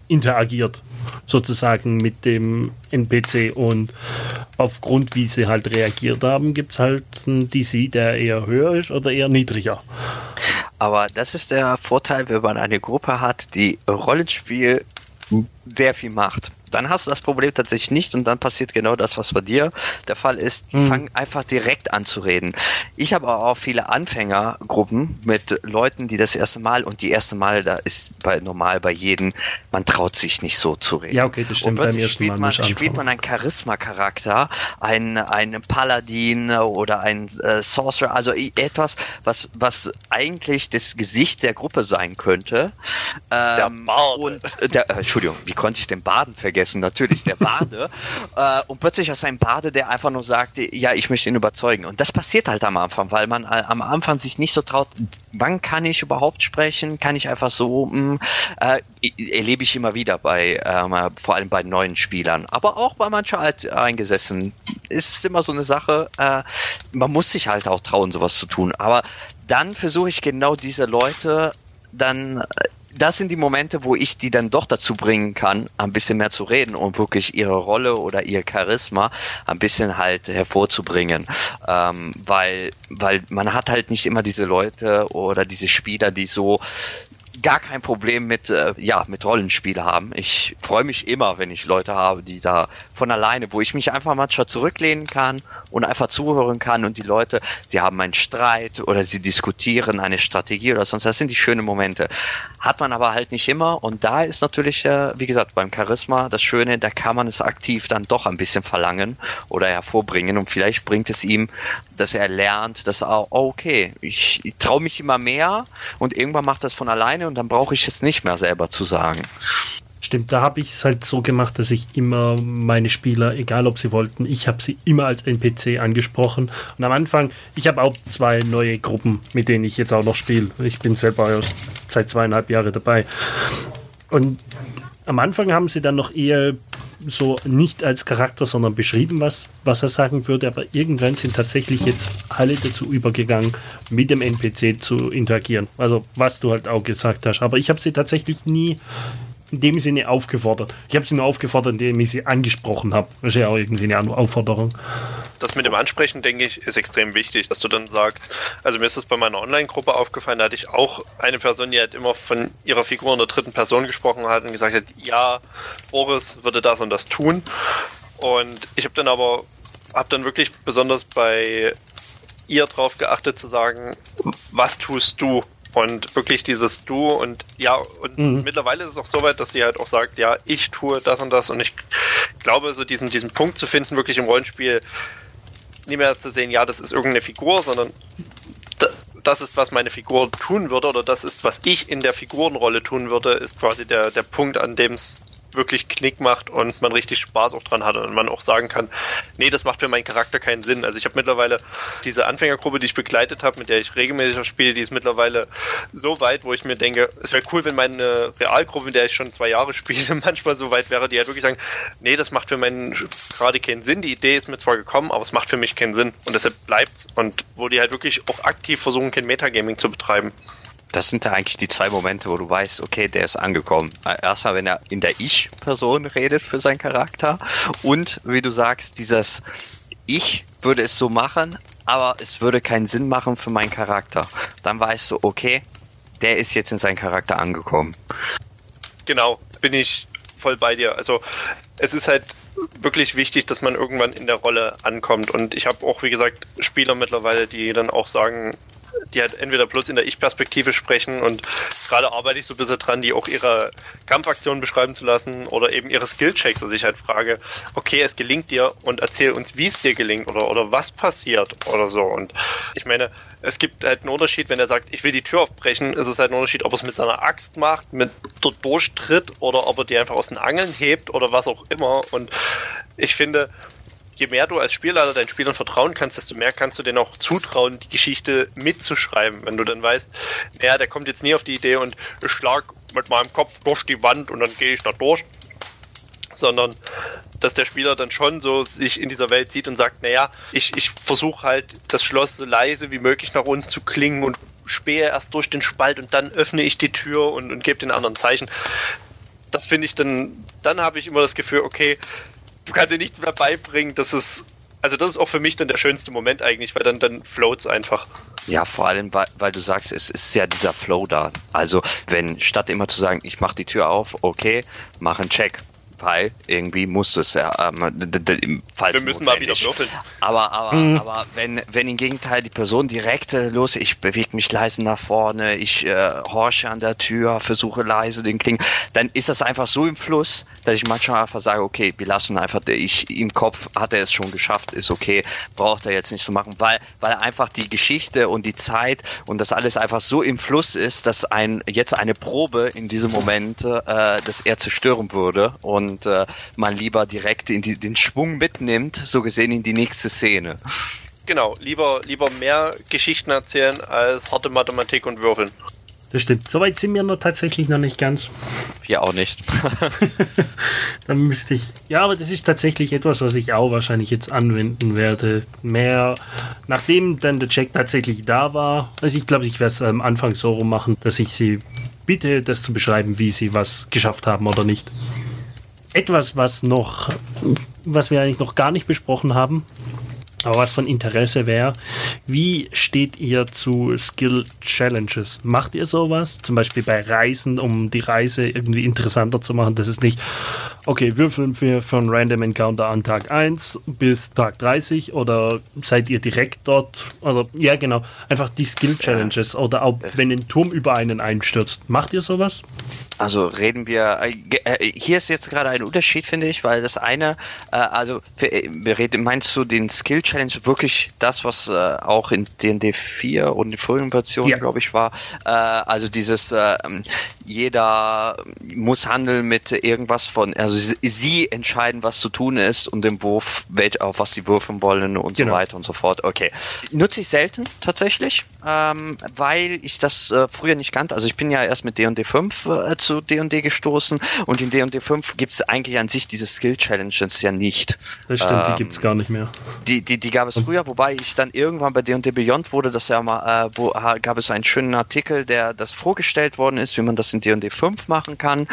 interagiert sozusagen mit dem NPC und aufgrund wie sie halt reagiert haben, gibt es halt einen DC, der eher höher ist oder eher niedriger. Aber das ist der Vorteil, wenn man eine Gruppe hat, die Rollenspiel sehr viel macht dann hast du das Problem tatsächlich nicht und dann passiert genau das, was bei dir der Fall ist. Die mhm. fangen einfach direkt an zu reden. Ich habe auch viele Anfängergruppen mit Leuten, die das erste Mal und die erste Mal, da ist bei normal bei jedem, man traut sich nicht so zu reden. Ja, okay, das stimmt. Und plötzlich spielt man, spielt man einen Charisma-Charakter, einen, einen Paladin oder einen äh, Sorcerer, also etwas, was, was eigentlich das Gesicht der Gruppe sein könnte. Ähm, der Bade. Und, äh, der, äh, Entschuldigung, wie konnte ich den Baden vergessen? Vergessen, natürlich, der Bade. äh, und plötzlich du einen Bade, der einfach nur sagt, ja, ich möchte ihn überzeugen. Und das passiert halt am Anfang, weil man äh, am Anfang sich nicht so traut, wann kann ich überhaupt sprechen? Kann ich einfach so, mh, hm, äh, erlebe ich immer wieder bei, ähm, vor allem bei neuen Spielern, aber auch bei manchen Alteingesessen. Ist es immer so eine Sache, äh, man muss sich halt auch trauen, sowas zu tun. Aber dann versuche ich genau diese Leute dann äh, das sind die Momente, wo ich die dann doch dazu bringen kann, ein bisschen mehr zu reden und wirklich ihre Rolle oder ihr Charisma ein bisschen halt hervorzubringen. Ähm, weil, weil man hat halt nicht immer diese Leute oder diese Spieler, die so gar kein Problem mit, äh, ja, mit Rollenspiel haben. Ich freue mich immer, wenn ich Leute habe, die da von alleine, wo ich mich einfach manchmal zurücklehnen kann und einfach zuhören kann und die Leute, sie haben einen Streit oder sie diskutieren eine Strategie oder sonst. Das sind die schönen Momente. Hat man aber halt nicht immer und da ist natürlich, äh, wie gesagt, beim Charisma das Schöne, da kann man es aktiv dann doch ein bisschen verlangen oder hervorbringen und vielleicht bringt es ihm, dass er lernt, dass auch, oh, okay, ich, ich traue mich immer mehr und irgendwann macht das von alleine und dann brauche ich es nicht mehr selber zu sagen. Stimmt, da habe ich es halt so gemacht, dass ich immer meine Spieler, egal ob sie wollten, ich habe sie immer als NPC angesprochen. Und am Anfang, ich habe auch zwei neue Gruppen, mit denen ich jetzt auch noch spiele. Ich bin selber seit zweieinhalb Jahren dabei. Und am Anfang haben sie dann noch eher so nicht als Charakter, sondern beschrieben, was, was er sagen würde. Aber irgendwann sind tatsächlich jetzt alle dazu übergegangen, mit dem NPC zu interagieren. Also was du halt auch gesagt hast. Aber ich habe sie tatsächlich nie in dem Sinne aufgefordert. Ich habe sie nur aufgefordert, indem ich sie angesprochen habe. Das ist ja auch irgendwie eine Aufforderung. Das mit dem Ansprechen, denke ich, ist extrem wichtig, dass du dann sagst, also mir ist das bei meiner Online-Gruppe aufgefallen, da hatte ich auch eine Person, die halt immer von ihrer Figur in der dritten Person gesprochen hat und gesagt hat, ja, Boris würde das und das tun. Und ich habe dann aber, habe dann wirklich besonders bei ihr drauf geachtet zu sagen, was tust du? Und wirklich dieses Du und ja, und mhm. mittlerweile ist es auch so weit, dass sie halt auch sagt, ja, ich tue das und das und ich glaube, so diesen, diesen Punkt zu finden, wirklich im Rollenspiel nicht mehr zu sehen, ja, das ist irgendeine Figur, sondern das ist, was meine Figur tun würde oder das ist, was ich in der Figurenrolle tun würde, ist quasi der, der Punkt, an dem es wirklich Knick macht und man richtig Spaß auch dran hat und man auch sagen kann, nee, das macht für meinen Charakter keinen Sinn. Also ich habe mittlerweile diese Anfängergruppe, die ich begleitet habe, mit der ich regelmäßig spiele, die ist mittlerweile so weit, wo ich mir denke, es wäre cool, wenn meine Realgruppe, in der ich schon zwei Jahre spiele, manchmal so weit wäre, die halt wirklich sagen, nee, das macht für meinen gerade keinen Sinn. Die Idee ist mir zwar gekommen, aber es macht für mich keinen Sinn und deshalb bleibt's. Und wo die halt wirklich auch aktiv versuchen, kein Metagaming zu betreiben. Das sind da eigentlich die zwei Momente, wo du weißt, okay, der ist angekommen. Erstmal, wenn er in der Ich-Person redet für seinen Charakter und, wie du sagst, dieses Ich würde es so machen, aber es würde keinen Sinn machen für meinen Charakter. Dann weißt du, okay, der ist jetzt in seinen Charakter angekommen. Genau, bin ich voll bei dir. Also es ist halt wirklich wichtig, dass man irgendwann in der Rolle ankommt. Und ich habe auch, wie gesagt, Spieler mittlerweile, die dann auch sagen, die halt entweder bloß in der Ich-Perspektive sprechen und gerade arbeite ich so ein bisschen dran, die auch ihre Kampfaktionen beschreiben zu lassen oder eben ihre Skill-Checks, dass ich halt frage, okay, es gelingt dir und erzähl uns, wie es dir gelingt oder, oder was passiert oder so. Und ich meine, es gibt halt einen Unterschied, wenn er sagt, ich will die Tür aufbrechen, ist es halt ein Unterschied, ob er es mit seiner Axt macht, mit dort durchtritt oder ob er die einfach aus den Angeln hebt oder was auch immer. Und ich finde, je mehr du als Spielleiter deinen Spielern vertrauen kannst, desto mehr kannst du denen auch zutrauen, die Geschichte mitzuschreiben. Wenn du dann weißt, ja, der kommt jetzt nie auf die Idee und ich schlag mit meinem Kopf durch die Wand und dann gehe ich da durch. Sondern dass der Spieler dann schon so sich in dieser Welt sieht und sagt, naja, ich, ich versuche halt das Schloss so leise wie möglich nach unten zu klingen und spähe erst durch den Spalt und dann öffne ich die Tür und, und gebe den anderen Zeichen. Das finde ich dann, dann habe ich immer das Gefühl, okay, du kannst dir nichts mehr beibringen. Das ist, also das ist auch für mich dann der schönste Moment eigentlich, weil dann, dann floats einfach. Ja, vor allem, weil, weil du sagst, es ist ja dieser Flow da. Also, wenn statt immer zu sagen, ich mach die Tür auf, okay, mach einen Check weil irgendwie muss es ja. Ähm, falls Wir müssen mal wieder würfeln. Aber, aber, mhm. aber wenn, wenn im Gegenteil die Person direkt äh, los, ich bewege mich leise nach vorne, ich äh, horche an der Tür, versuche leise den Kling, dann ist das einfach so im Fluss, dass ich manchmal einfach sage, okay, wir lassen einfach, ich im Kopf hat er es schon geschafft, ist okay, braucht er jetzt nicht zu machen, weil, weil einfach die Geschichte und die Zeit und das alles einfach so im Fluss ist, dass ein jetzt eine Probe in diesem Moment, äh, dass er zerstören würde und äh, man lieber direkt in die, den Schwung mitnimmt, so gesehen in die nächste Szene. Genau, lieber, lieber mehr Geschichten erzählen als harte Mathematik und Würfeln. Das stimmt. Soweit sind wir noch tatsächlich noch nicht ganz. Wir auch nicht. Dann müsste ich. Ja, aber das ist tatsächlich etwas, was ich auch wahrscheinlich jetzt anwenden werde. Mehr, nachdem dann der Check tatsächlich da war. Also ich glaube, ich werde es am Anfang so rum machen, dass ich sie bitte, das zu beschreiben, wie sie was geschafft haben oder nicht etwas, was noch, was wir eigentlich noch gar nicht besprochen haben, aber was von Interesse wäre, wie steht ihr zu Skill Challenges? Macht ihr sowas? Zum Beispiel bei Reisen, um die Reise irgendwie interessanter zu machen, dass es nicht, okay, würfeln wir von Random Encounter an Tag 1 bis Tag 30 oder seid ihr direkt dort? Oder ja, genau, einfach die Skill Challenges oder auch wenn ein Turm über einen einstürzt. Macht ihr sowas? Also reden wir, äh, äh, hier ist jetzt gerade ein Unterschied, finde ich, weil das eine, äh, also wir reden, meinst du den Skill Challenge wirklich das, was auch in D&D 4 und in früheren Versionen, ja. glaube ich, war, also dieses, jeder muss handeln mit irgendwas von, also sie entscheiden, was zu tun ist und den Wurf, auf was sie würfeln wollen und genau. so weiter und so fort. Okay. Nutze ich selten tatsächlich, ähm, weil ich das früher nicht kannte. Also ich bin ja erst mit D&D 5 äh, zu D&D gestoßen und in D&D 5 gibt es eigentlich an sich diese Skill Challenges ja nicht. Das stimmt, ähm, die gibt es gar nicht mehr. Die, die, die gab es früher, wobei ich dann irgendwann bei D&D Beyond wurde, das ja mal, äh, wo gab es einen schönen Artikel, der das vorgestellt worden ist, wie man das in D&D 5 machen kann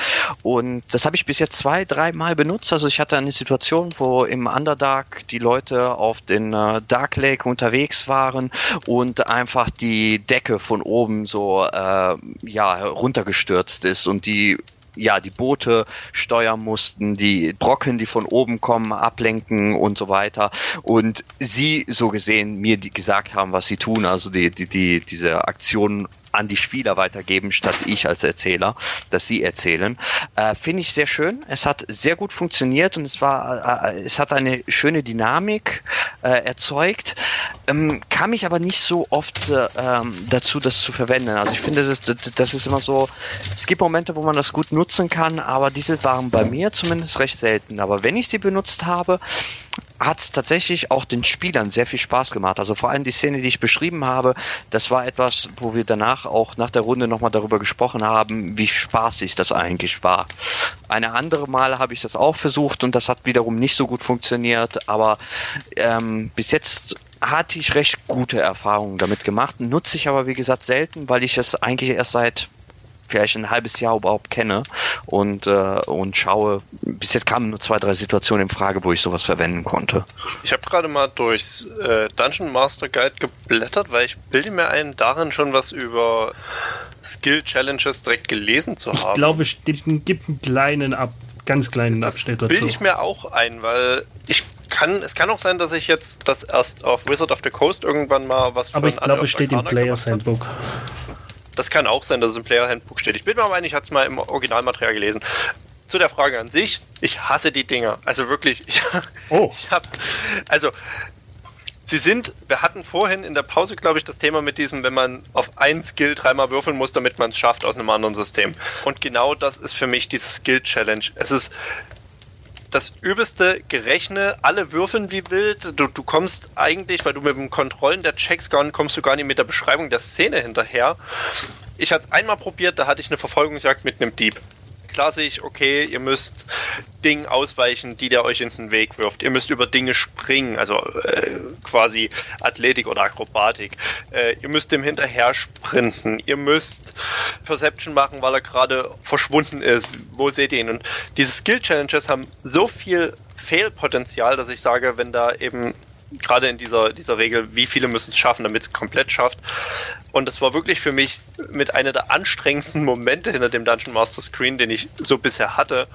und das habe ich bis jetzt zwei, drei Mal benutzt. Also ich hatte eine Situation, wo im Underdark die Leute auf den äh, Dark Lake unterwegs waren und einfach die Decke von oben so äh, ja runtergestürzt ist und die ja, die Boote steuern mussten, die Brocken, die von oben kommen, ablenken und so weiter. Und sie so gesehen mir die gesagt haben, was sie tun, also die, die, die, diese Aktion an die Spieler weitergeben, statt ich als Erzähler, dass sie erzählen. Äh, Finde ich sehr schön. Es hat sehr gut funktioniert und es war, äh, es hat eine schöne Dynamik äh, erzeugt. Ähm, kam ich aber nicht so oft äh, ähm, dazu, das zu verwenden. Also ich finde, das, das ist immer so, es gibt Momente, wo man das gut nutzen kann, aber diese waren bei mir zumindest recht selten. Aber wenn ich sie benutzt habe, hat es tatsächlich auch den Spielern sehr viel Spaß gemacht. Also vor allem die Szene, die ich beschrieben habe, das war etwas, wo wir danach auch nach der Runde nochmal darüber gesprochen haben, wie spaßig das eigentlich war. Eine andere Mal habe ich das auch versucht und das hat wiederum nicht so gut funktioniert, aber ähm, bis jetzt hatte ich recht gute Erfahrungen damit gemacht, nutze ich aber wie gesagt selten, weil ich es eigentlich erst seit vielleicht ein halbes Jahr überhaupt kenne und, äh, und schaue. Bis jetzt kamen nur zwei, drei Situationen in Frage, wo ich sowas verwenden konnte. Ich habe gerade mal durchs äh, Dungeon Master Guide geblättert, weil ich bilde mir ein, darin schon was über Skill Challenges direkt gelesen zu haben. Ich glaube, es gibt einen kleinen Ab ganz kleinen das Abschnitt dazu. Bilde ich mir auch ein, weil ich kann, es kann auch sein, dass ich jetzt das erst auf Wizard of the Coast irgendwann mal was Aber ich glaube, es steht im Player's Handbook. Das kann auch sein, dass es im Player Handbook steht. Ich bin mir aber ein, ich hatte es mal im Originalmaterial gelesen. Zu der Frage an sich, ich hasse die Dinger. Also wirklich, ich, oh. ich habe, also Sie sind, wir hatten vorhin in der Pause, glaube ich, das Thema mit diesem, wenn man auf ein Skill dreimal würfeln muss, damit man es schafft aus einem anderen System. Und genau das ist für mich diese Skill-Challenge. Es ist das übelste Gerechne, alle würfeln wie wild. Du, du kommst eigentlich, weil du mit dem Kontrollen der Checks gar kommst du gar nicht mit der Beschreibung der Szene hinterher. Ich hatte es einmal probiert, da hatte ich eine Verfolgungsjagd mit einem Dieb klassisch, okay, ihr müsst Dingen ausweichen, die der euch in den Weg wirft. Ihr müsst über Dinge springen, also äh, quasi Athletik oder Akrobatik. Äh, ihr müsst dem hinterher sprinten. Ihr müsst Perception machen, weil er gerade verschwunden ist. Wo seht ihr ihn? Und diese Skill Challenges haben so viel Fehlpotenzial, dass ich sage, wenn da eben gerade in dieser, dieser Regel, wie viele müssen es schaffen, damit es komplett schafft. Und das war wirklich für mich mit einer der anstrengendsten Momente hinter dem Dungeon Master Screen, den ich so bisher hatte.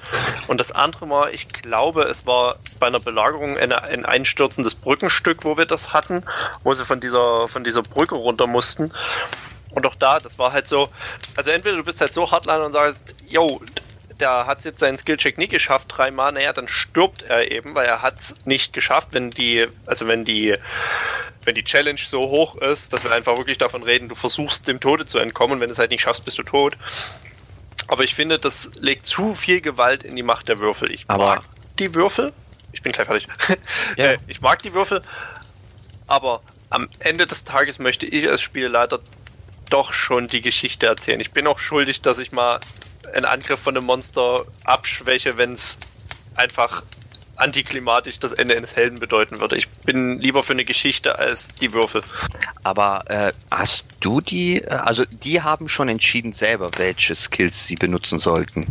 Und das andere war, ich glaube, es war bei einer Belagerung ein, ein einstürzendes Brückenstück, wo wir das hatten, wo sie von dieser, von dieser Brücke runter mussten. Und auch da, das war halt so, also entweder du bist halt so hardline und sagst, yo, der hat jetzt seinen Skillcheck nie geschafft, dreimal, naja, dann stirbt er eben, weil er hat es nicht geschafft, wenn die, also wenn die, wenn die Challenge so hoch ist, dass wir einfach wirklich davon reden, du versuchst dem Tode zu entkommen und wenn du es halt nicht schaffst, bist du tot. Aber ich finde, das legt zu viel Gewalt in die Macht der Würfel. Ich aber mag die Würfel. Ich bin gleich fertig. Ja. Äh, ich mag die Würfel, aber am Ende des Tages möchte ich als Spielleiter doch schon die Geschichte erzählen. Ich bin auch schuldig, dass ich mal einen Angriff von einem Monster abschwäche, wenn es einfach antiklimatisch das Ende eines Helden bedeuten würde. Ich bin lieber für eine Geschichte als die Würfel. Aber äh, hast du die, äh, also die haben schon entschieden selber, welche Skills sie benutzen sollten,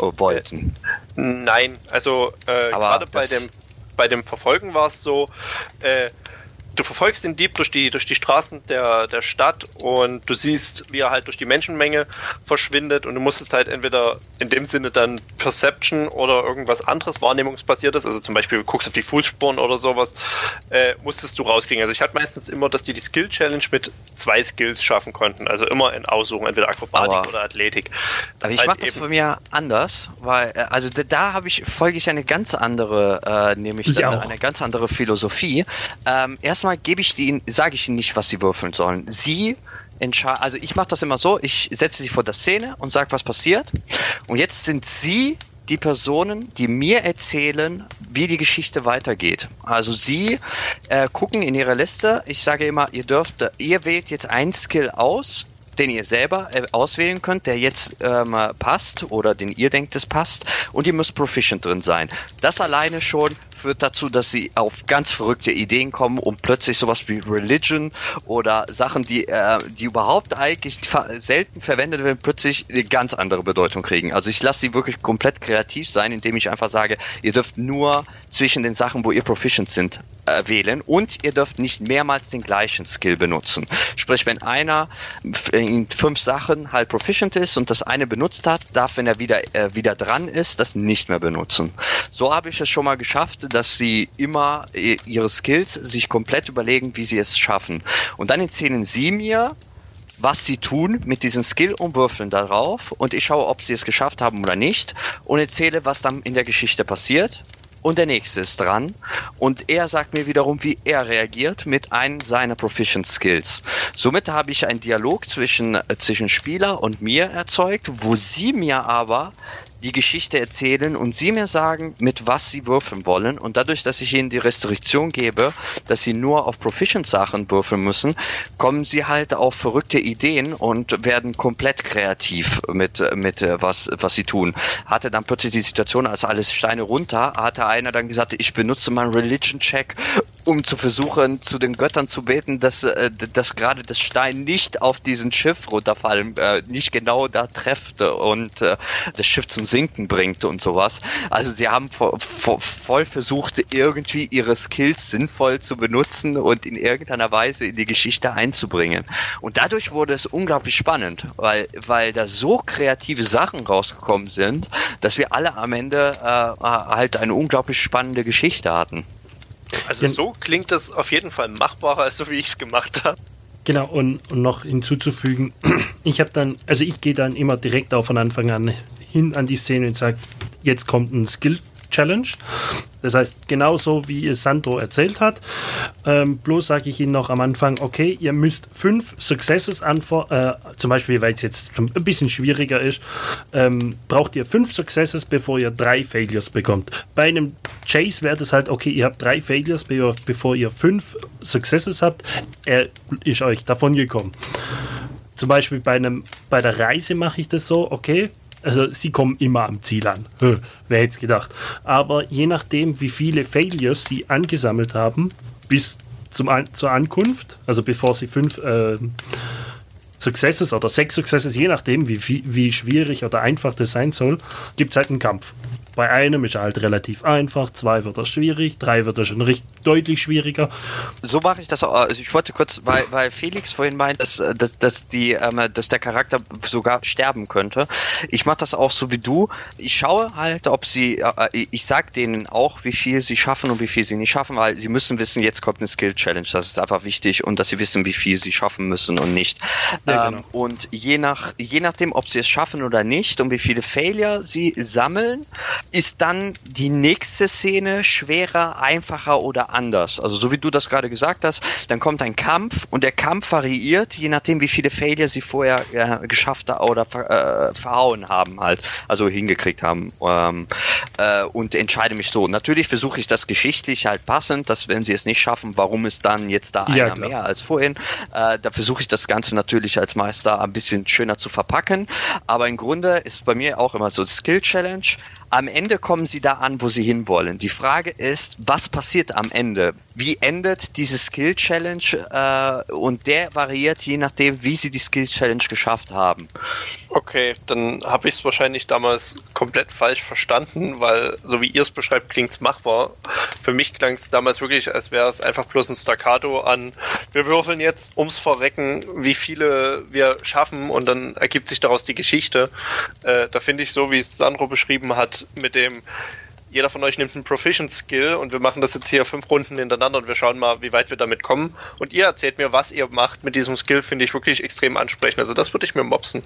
äh, wollten? nein, also äh, gerade bei dem, bei dem Verfolgen war es so, äh, du verfolgst den Dieb durch die, durch die Straßen der, der Stadt und du siehst, wie er halt durch die Menschenmenge verschwindet und du musstest halt entweder in dem Sinne dann Perception oder irgendwas anderes wahrnehmungsbasiertes, also zum Beispiel guckst auf die Fußspuren oder sowas, äh, musstest du rauskriegen. Also ich hatte meistens immer, dass die die Skill Challenge mit zwei Skills schaffen konnten, also immer in Aussuchen, entweder Akrobatik aber, oder Athletik. Das aber ich halt mache das bei mir anders, weil, äh, also da, da habe ich, folge ich eine ganz andere, äh, nämlich eine, eine ganz andere Philosophie. Ähm, erstmal erstmal gebe ich ihnen, sage ich ihnen nicht, was sie würfeln sollen. Sie entscheiden, also ich mache das immer so, ich setze sie vor der Szene und sage, was passiert. Und jetzt sind sie die Personen, die mir erzählen, wie die Geschichte weitergeht. Also sie äh, gucken in ihre Liste. Ich sage immer, ihr dürft, ihr wählt jetzt ein Skill aus, den ihr selber äh, auswählen könnt, der jetzt ähm, passt oder den ihr denkt, es passt. Und ihr müsst proficient drin sein. Das alleine schon führt dazu, dass sie auf ganz verrückte Ideen kommen und plötzlich sowas wie Religion oder Sachen, die, äh, die überhaupt eigentlich selten verwendet werden, plötzlich eine ganz andere Bedeutung kriegen. Also ich lasse sie wirklich komplett kreativ sein, indem ich einfach sage, ihr dürft nur zwischen den Sachen, wo ihr proficient sind, äh, wählen und ihr dürft nicht mehrmals den gleichen Skill benutzen. Sprich, wenn einer in fünf Sachen halt proficient ist und das eine benutzt hat, darf, wenn er wieder, äh, wieder dran ist, das nicht mehr benutzen. So habe ich es schon mal geschafft, dass sie immer ihre Skills sich komplett überlegen, wie sie es schaffen. Und dann erzählen sie mir, was sie tun mit diesen Skill und würfeln darauf und ich schaue, ob sie es geschafft haben oder nicht und erzähle, was dann in der Geschichte passiert und der nächste ist dran und er sagt mir wiederum, wie er reagiert mit einem seiner Proficient Skills. Somit habe ich einen Dialog zwischen, äh, zwischen Spieler und mir erzeugt, wo sie mir aber die Geschichte erzählen und sie mir sagen, mit was sie würfeln wollen. Und dadurch, dass ich ihnen die Restriktion gebe, dass sie nur auf Proficient-Sachen würfeln müssen, kommen sie halt auf verrückte Ideen und werden komplett kreativ mit, mit äh, was, was sie tun. Hatte dann plötzlich die Situation, als alles Steine runter, hatte einer dann gesagt, ich benutze meinen Religion-Check, um zu versuchen, zu den Göttern zu beten, dass, äh, dass gerade das Stein nicht auf diesen Schiff runterfallen, äh, nicht genau da trefft und das Schiff zum Sinken bringt und sowas. Also sie haben vo vo voll versucht, irgendwie ihre Skills sinnvoll zu benutzen und in irgendeiner Weise in die Geschichte einzubringen. Und dadurch wurde es unglaublich spannend, weil, weil da so kreative Sachen rausgekommen sind, dass wir alle am Ende äh, halt eine unglaublich spannende Geschichte hatten. Also so klingt das auf jeden Fall machbarer, als so wie ich es gemacht habe. Genau, und, und noch hinzuzufügen, ich habe dann, also ich gehe dann immer direkt auch von Anfang an hin an die Szene und sage, jetzt kommt ein Skill Challenge. Das heißt, genauso wie es Sandro erzählt hat. Ähm, bloß sage ich Ihnen noch am Anfang, okay, ihr müsst fünf Successes antworten, äh, zum Beispiel, weil es jetzt ein bisschen schwieriger ist, ähm, braucht ihr fünf Successes, bevor ihr drei Failures bekommt. Bei einem Chase wäre das halt, okay, ihr habt drei Failures, bevor ihr fünf Successes habt, er ist euch davon gekommen. Zum Beispiel bei, einem, bei der Reise mache ich das so, okay, also sie kommen immer am Ziel an. Wer hätte es gedacht. Aber je nachdem, wie viele Failures sie angesammelt haben, bis zum An zur Ankunft, also bevor sie fünf äh, Successes oder sechs Successes, je nachdem, wie, wie schwierig oder einfach das sein soll, gibt es halt einen Kampf. Bei einem ist er halt relativ einfach, zwei wird er schwierig, drei wird er schon richtig deutlich schwieriger. So mache ich das auch. Also ich wollte kurz, weil, weil Felix vorhin meint, dass, dass, dass, die, ähm, dass der Charakter sogar sterben könnte. Ich mache das auch so wie du. Ich schaue halt, ob sie, äh, ich sag denen auch, wie viel sie schaffen und wie viel sie nicht schaffen, weil sie müssen wissen, jetzt kommt eine Skill Challenge. Das ist einfach wichtig und dass sie wissen, wie viel sie schaffen müssen und nicht. Ja, genau. ähm, und je nach, je nachdem, ob sie es schaffen oder nicht und wie viele Failure sie sammeln, ist dann die nächste Szene schwerer, einfacher oder anders. Also so wie du das gerade gesagt hast, dann kommt ein Kampf und der Kampf variiert, je nachdem wie viele Failure sie vorher äh, geschafft oder äh, verhauen haben halt, also hingekriegt haben ähm, äh, und entscheide mich so. Natürlich versuche ich das geschichtlich halt passend, dass wenn sie es nicht schaffen, warum ist dann jetzt da ja, einer klar. mehr als vorhin. Äh, da versuche ich das Ganze natürlich als Meister ein bisschen schöner zu verpacken, aber im Grunde ist bei mir auch immer so Skill Challenge am Ende kommen sie da an, wo sie hinwollen. Die Frage ist, was passiert am Ende? Wie endet diese Skill Challenge? Äh, und der variiert je nachdem, wie sie die Skill Challenge geschafft haben. Okay, dann habe ich es wahrscheinlich damals komplett falsch verstanden, weil so wie ihr es beschreibt, klingt es machbar. Für mich klang es damals wirklich, als wäre es einfach bloß ein Staccato an, wir würfeln jetzt ums Verrecken, wie viele wir schaffen und dann ergibt sich daraus die Geschichte. Äh, da finde ich so, wie es Sandro beschrieben hat, mit dem jeder von euch nimmt einen Proficient Skill und wir machen das jetzt hier fünf Runden hintereinander und wir schauen mal, wie weit wir damit kommen. Und ihr erzählt mir, was ihr macht mit diesem Skill, finde ich wirklich extrem ansprechend. Also das würde ich mir mopsen.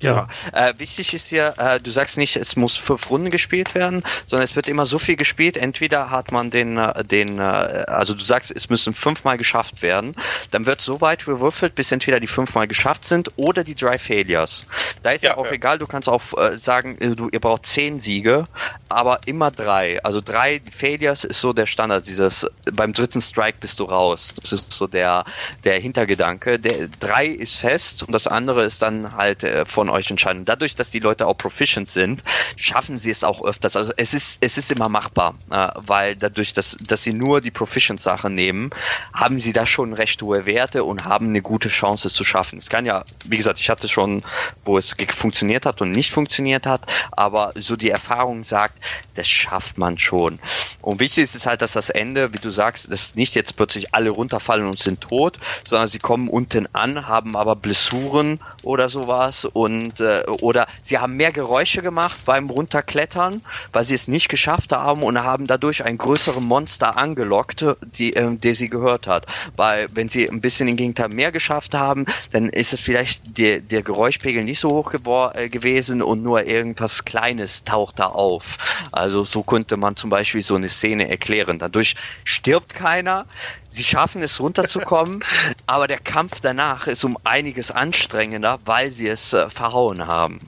Ja. Äh, wichtig ist hier, äh, du sagst nicht, es muss fünf Runden gespielt werden, sondern es wird immer so viel gespielt. Entweder hat man den, äh, den, äh, also du sagst, es müssen fünfmal geschafft werden. Dann wird so weit gewürfelt, bis entweder die fünfmal geschafft sind oder die drei Failures. Da ist ja, ja auch ja. egal, du kannst auch äh, sagen, äh, du, ihr braucht zehn Siege, aber immer drei. Also drei Failures ist so der Standard. Dieses, beim dritten Strike bist du raus. Das ist so der, der Hintergedanke. Der drei ist fest und das andere ist dann halt von von euch entscheiden. Dadurch, dass die Leute auch proficient sind, schaffen sie es auch öfters. Also es ist, es ist immer machbar, äh, weil dadurch, dass, dass sie nur die Proficient-Sache nehmen, haben sie da schon recht hohe Werte und haben eine gute Chance es zu schaffen. Es kann ja, wie gesagt, ich hatte schon, wo es funktioniert hat und nicht funktioniert hat, aber so die Erfahrung sagt, das schafft man schon. Und wichtig ist es halt, dass das Ende, wie du sagst, dass nicht jetzt plötzlich alle runterfallen und sind tot, sondern sie kommen unten an, haben aber Blessuren oder sowas und Und äh, oder sie haben mehr Geräusche gemacht beim Runterklettern, weil sie es nicht geschafft haben und haben dadurch einen größeren Monster angelockt, die, äh, der sie gehört hat. Weil wenn sie ein bisschen im Gegenteil mehr geschafft haben, dann ist es vielleicht der, der Geräuschpegel nicht so hoch äh, gewesen und nur irgendwas Kleines taucht da auf. Also so könnte man zum Beispiel so eine Szene erklären. Dadurch stirbt keiner, sie schaffen es runterzukommen, aber der Kampf danach ist um einiges anstrengender, weil sie es äh, verhauen haben.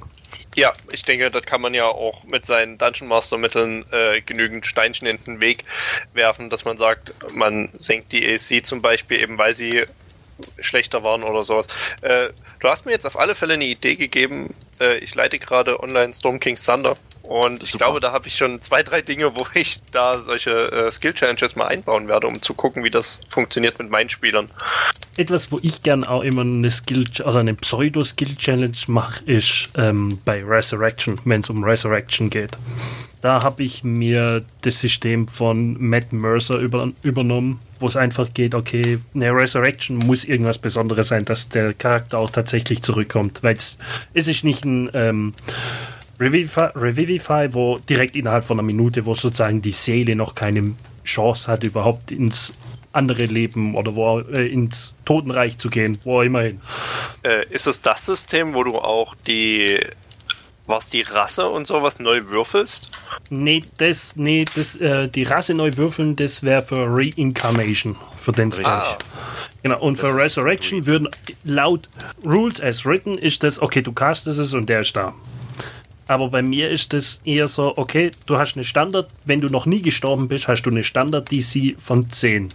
Ja, ich denke, das kann man ja auch mit seinen Dungeon Master Mitteln äh, genügend Steinchen in den Weg werfen, dass man sagt, man senkt die AC zum Beispiel eben, weil sie schlechter waren oder sowas. Äh, du hast mir jetzt auf alle Fälle eine Idee gegeben. Äh, ich leite gerade online Storm King's Thunder und ich glaube, da habe ich schon zwei, drei Dinge, wo ich da solche äh, Skill-Challenges mal einbauen werde, um zu gucken, wie das funktioniert mit meinen Spielern. Etwas, wo ich gern auch immer eine Skill oder eine Pseudo-Skill-Challenge mache, ist ähm, bei Resurrection, wenn es um Resurrection geht. Da habe ich mir das System von Matt Mercer über, übernommen, wo es einfach geht, okay, eine Resurrection muss irgendwas Besonderes sein, dass der Charakter auch tatsächlich zurückkommt. Weil es ist nicht ein ähm, Revivify, Revivify, wo direkt innerhalb von einer Minute, wo sozusagen die Seele noch keine Chance hat, überhaupt ins andere Leben oder wo äh, ins Totenreich zu gehen, wo immerhin. Äh, ist es das System, wo du auch die was die Rasse und sowas neu würfelst? Nee, das, nee, das, äh, die Rasse neu würfeln, das wäre für Reincarnation, für den ah. Genau, und das für Resurrection würden laut Rules as written ist das, okay, du castest es und der ist da. Aber bei mir ist das eher so, okay, du hast eine Standard, wenn du noch nie gestorben bist, hast du eine Standard-DC von 10.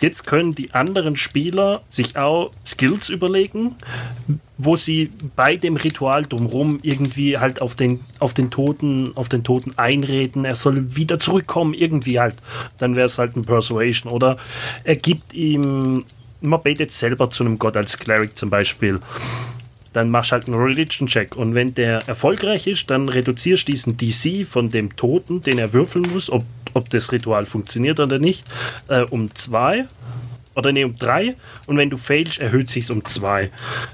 Jetzt können die anderen Spieler sich auch Skills überlegen, wo sie bei dem Ritual drumherum irgendwie halt auf den, auf den Toten, auf den Toten einreden, er soll wieder zurückkommen, irgendwie halt. Dann wäre es halt ein Persuasion. Oder er gibt ihm, man betet selber zu einem Gott als Cleric zum Beispiel dann machst halt einen Religion-Check. Und wenn der erfolgreich ist, dann reduzierst du diesen DC von dem Toten, den er würfeln muss, ob, ob das Ritual funktioniert oder nicht, äh, um zwei oder nee, um drei. Und wenn du failst, erhöht sich um zwei.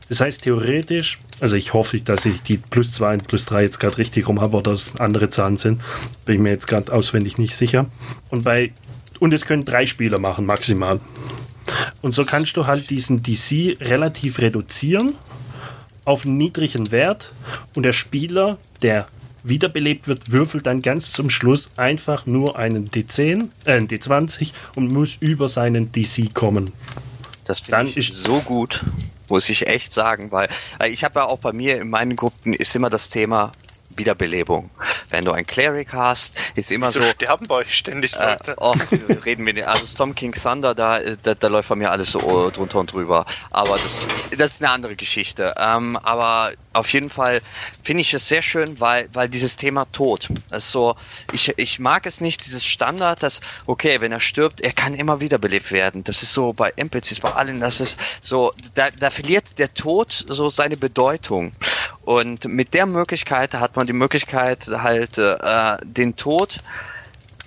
Das heißt, theoretisch, also ich hoffe, dass ich die plus zwei und plus drei jetzt gerade richtig rum habe oder dass andere Zahlen sind. Bin ich mir jetzt gerade auswendig nicht sicher. Und bei und es können drei Spieler machen, maximal. Und so kannst du halt diesen DC relativ reduzieren auf einen niedrigen Wert und der Spieler, der wiederbelebt wird, würfelt dann ganz zum Schluss einfach nur einen D10, äh, einen D20 und muss über seinen DC kommen. Das finde ich so gut, muss ich echt sagen, weil ich habe ja auch bei mir in meinen Gruppen ist immer das Thema, Wiederbelebung. Wenn du ein Cleric hast, ist immer Wieso so. sterben bei euch ständig äh, Leute. Äh, oh, reden wir nicht. Also Storm King Thunder, da, da, da, läuft bei mir alles so drunter und drüber. Aber das, das ist eine andere Geschichte. Ähm, aber auf jeden Fall finde ich es sehr schön, weil, weil dieses Thema Tod ist so, ich, ich mag es nicht, dieses Standard, dass, okay, wenn er stirbt, er kann immer wiederbelebt werden. Das ist so bei NPCs, bei allen, das ist so, da, da verliert der Tod so seine Bedeutung. Und mit der Möglichkeit hat man die Möglichkeit, halt äh, den Tod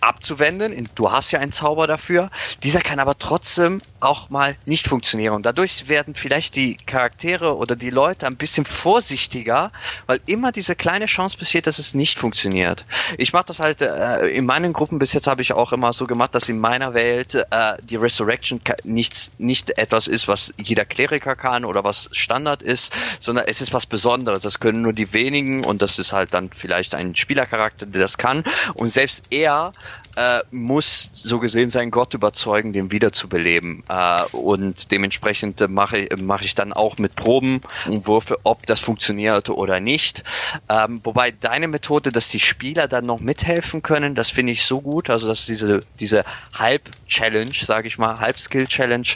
abzuwenden. Du hast ja einen Zauber dafür. Dieser kann aber trotzdem auch mal nicht funktionieren. Und dadurch werden vielleicht die Charaktere oder die Leute ein bisschen vorsichtiger, weil immer diese kleine Chance besteht, dass es nicht funktioniert. Ich mache das halt äh, in meinen Gruppen bis jetzt habe ich auch immer so gemacht, dass in meiner Welt äh, die Resurrection nichts nicht etwas ist, was jeder Kleriker kann oder was Standard ist, sondern es ist was Besonderes. Das können nur die wenigen und das ist halt dann vielleicht ein Spielercharakter, der das kann. Und selbst er äh, muss so gesehen seinen Gott überzeugen, den wiederzubeleben. Äh, und dementsprechend mache ich, mach ich dann auch mit Proben und Würfe, ob das funktioniert oder nicht. Ähm, wobei deine Methode, dass die Spieler dann noch mithelfen können, das finde ich so gut. Also dass diese, diese Halb-Challenge, sage ich mal, Halb-Skill-Challenge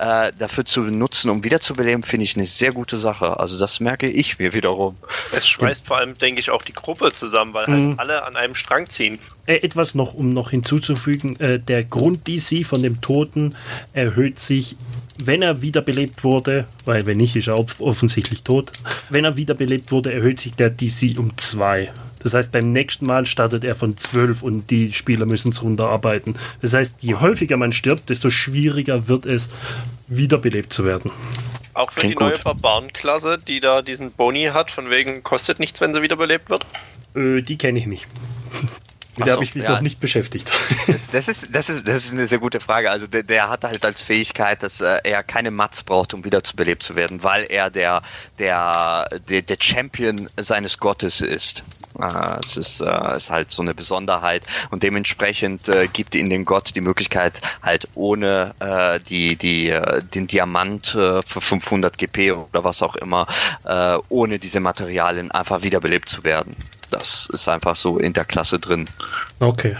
äh, dafür zu nutzen, um wiederzubeleben, finde ich eine sehr gute Sache. Also das merke ich mir wiederum. Es schweißt vor allem, denke ich, auch die Gruppe zusammen, weil halt mhm. alle an einem Strang ziehen. Äh, etwas noch, um noch hinzuzufügen, äh, der Grund-DC von dem Toten erhöht sich, wenn er wiederbelebt wurde, weil wenn nicht, ist er offensichtlich tot. Wenn er wiederbelebt wurde, erhöht sich der DC um 2. Das heißt, beim nächsten Mal startet er von 12 und die Spieler müssen es runterarbeiten. Das heißt, je häufiger man stirbt, desto schwieriger wird es, wiederbelebt zu werden. Auch für Klingt die neue gut. Barbaren-Klasse, die da diesen Boni hat, von wegen kostet nichts, wenn sie wiederbelebt wird? Äh, die kenne ich nicht. Mit der so, habe ich mich ja. noch nicht beschäftigt. Das, das, ist, das, ist, das ist eine sehr gute Frage. Also der, der hat halt als Fähigkeit, dass äh, er keine Mats braucht, um wiederzubelebt zu werden, weil er der, der, der, der Champion seines Gottes ist. Äh, es ist, äh, ist halt so eine Besonderheit und dementsprechend äh, gibt ihnen den Gott die Möglichkeit, halt ohne die, die, den Diamant für 500 GP oder was auch immer, ohne diese Materialien einfach wiederbelebt zu werden. Das ist einfach so in der Klasse drin. Okay.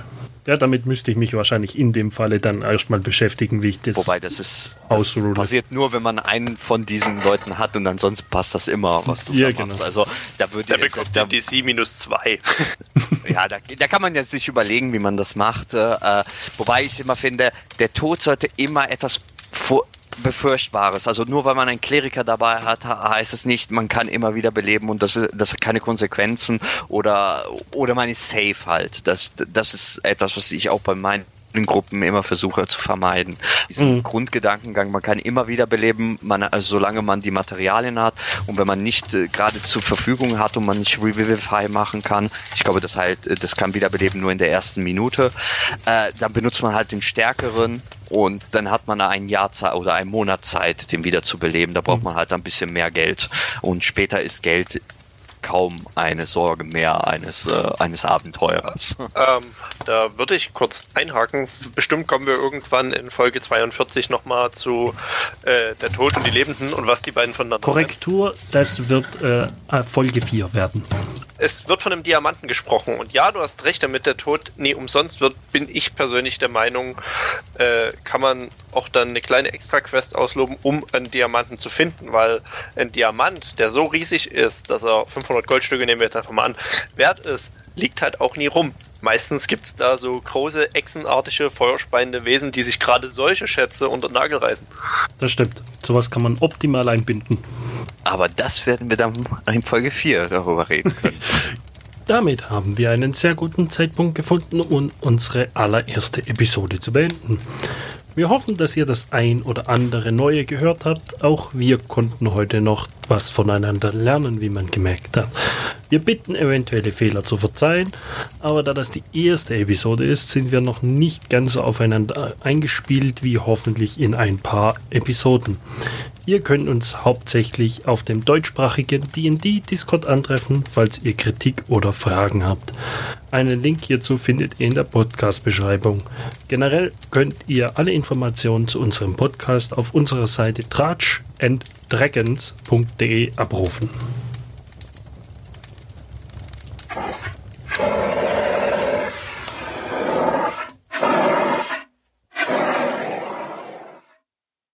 Ja, damit müsste ich mich wahrscheinlich in dem Falle dann erstmal beschäftigen, wie ich das Wobei das ist das passiert nur, wenn man einen von diesen Leuten hat und ansonsten passt das immer, was du ja, genau. machst. Also da würde der bekommt da, die DC minus 2. ja, da, da, kann man jetzt sich überlegen, wie man das macht. Äh, wobei ich immer finde, der Tod sollte immer etwas vor, Befürchtbares. Also nur weil man einen Kleriker dabei hat, heißt es nicht, man kann immer wieder beleben und das, ist, das hat keine Konsequenzen oder, oder man ist safe halt. Das, das ist etwas, was ich auch bei meinen Gruppen immer versuche zu vermeiden. Diesen mhm. Grundgedankengang, man kann immer wieder beleben, man, also solange man die Materialien hat und wenn man nicht äh, gerade zur Verfügung hat und man nicht Revivify machen kann, ich glaube, das halt, das kann wiederbeleben nur in der ersten Minute, äh, dann benutzt man halt den stärkeren und dann hat man ein Jahr Zeit oder einen Monat Zeit, den wieder zu beleben. Da braucht mhm. man halt ein bisschen mehr Geld. Und später ist Geld kaum eine Sorge mehr eines, äh, eines Abenteurers. Ähm, da würde ich kurz einhaken. Bestimmt kommen wir irgendwann in Folge 42 nochmal zu äh, der Tod und die Lebenden und was die beiden voneinander Korrektur, sind. das wird äh, Folge 4 werden. Es wird von einem Diamanten gesprochen und ja, du hast recht, damit der Tod nie umsonst wird, bin ich persönlich der Meinung, äh, kann man auch dann eine kleine Extra-Quest ausloben, um einen Diamanten zu finden, weil ein Diamant, der so riesig ist, dass er 500 Goldstücke, nehmen wir jetzt einfach mal an, wert ist, liegt halt auch nie rum. Meistens gibt es da so große, echsenartige, feuerspeiende Wesen, die sich gerade solche Schätze unter den Nagel reißen. Das stimmt. Sowas kann man optimal einbinden. Aber das werden wir dann in Folge 4 darüber reden können. Damit haben wir einen sehr guten Zeitpunkt gefunden, um unsere allererste Episode zu beenden. Wir hoffen, dass ihr das ein oder andere Neue gehört habt. Auch wir konnten heute noch was voneinander lernen, wie man gemerkt hat. Wir bitten eventuelle Fehler zu verzeihen, aber da das die erste Episode ist, sind wir noch nicht ganz so aufeinander eingespielt wie hoffentlich in ein paar Episoden. Ihr könnt uns hauptsächlich auf dem deutschsprachigen DD-Discord antreffen, falls ihr Kritik oder Fragen habt. Einen Link hierzu findet ihr in der Podcast-Beschreibung. Generell könnt ihr alle Informationen zu unserem Podcast auf unserer Seite tratchanddragons.de abrufen.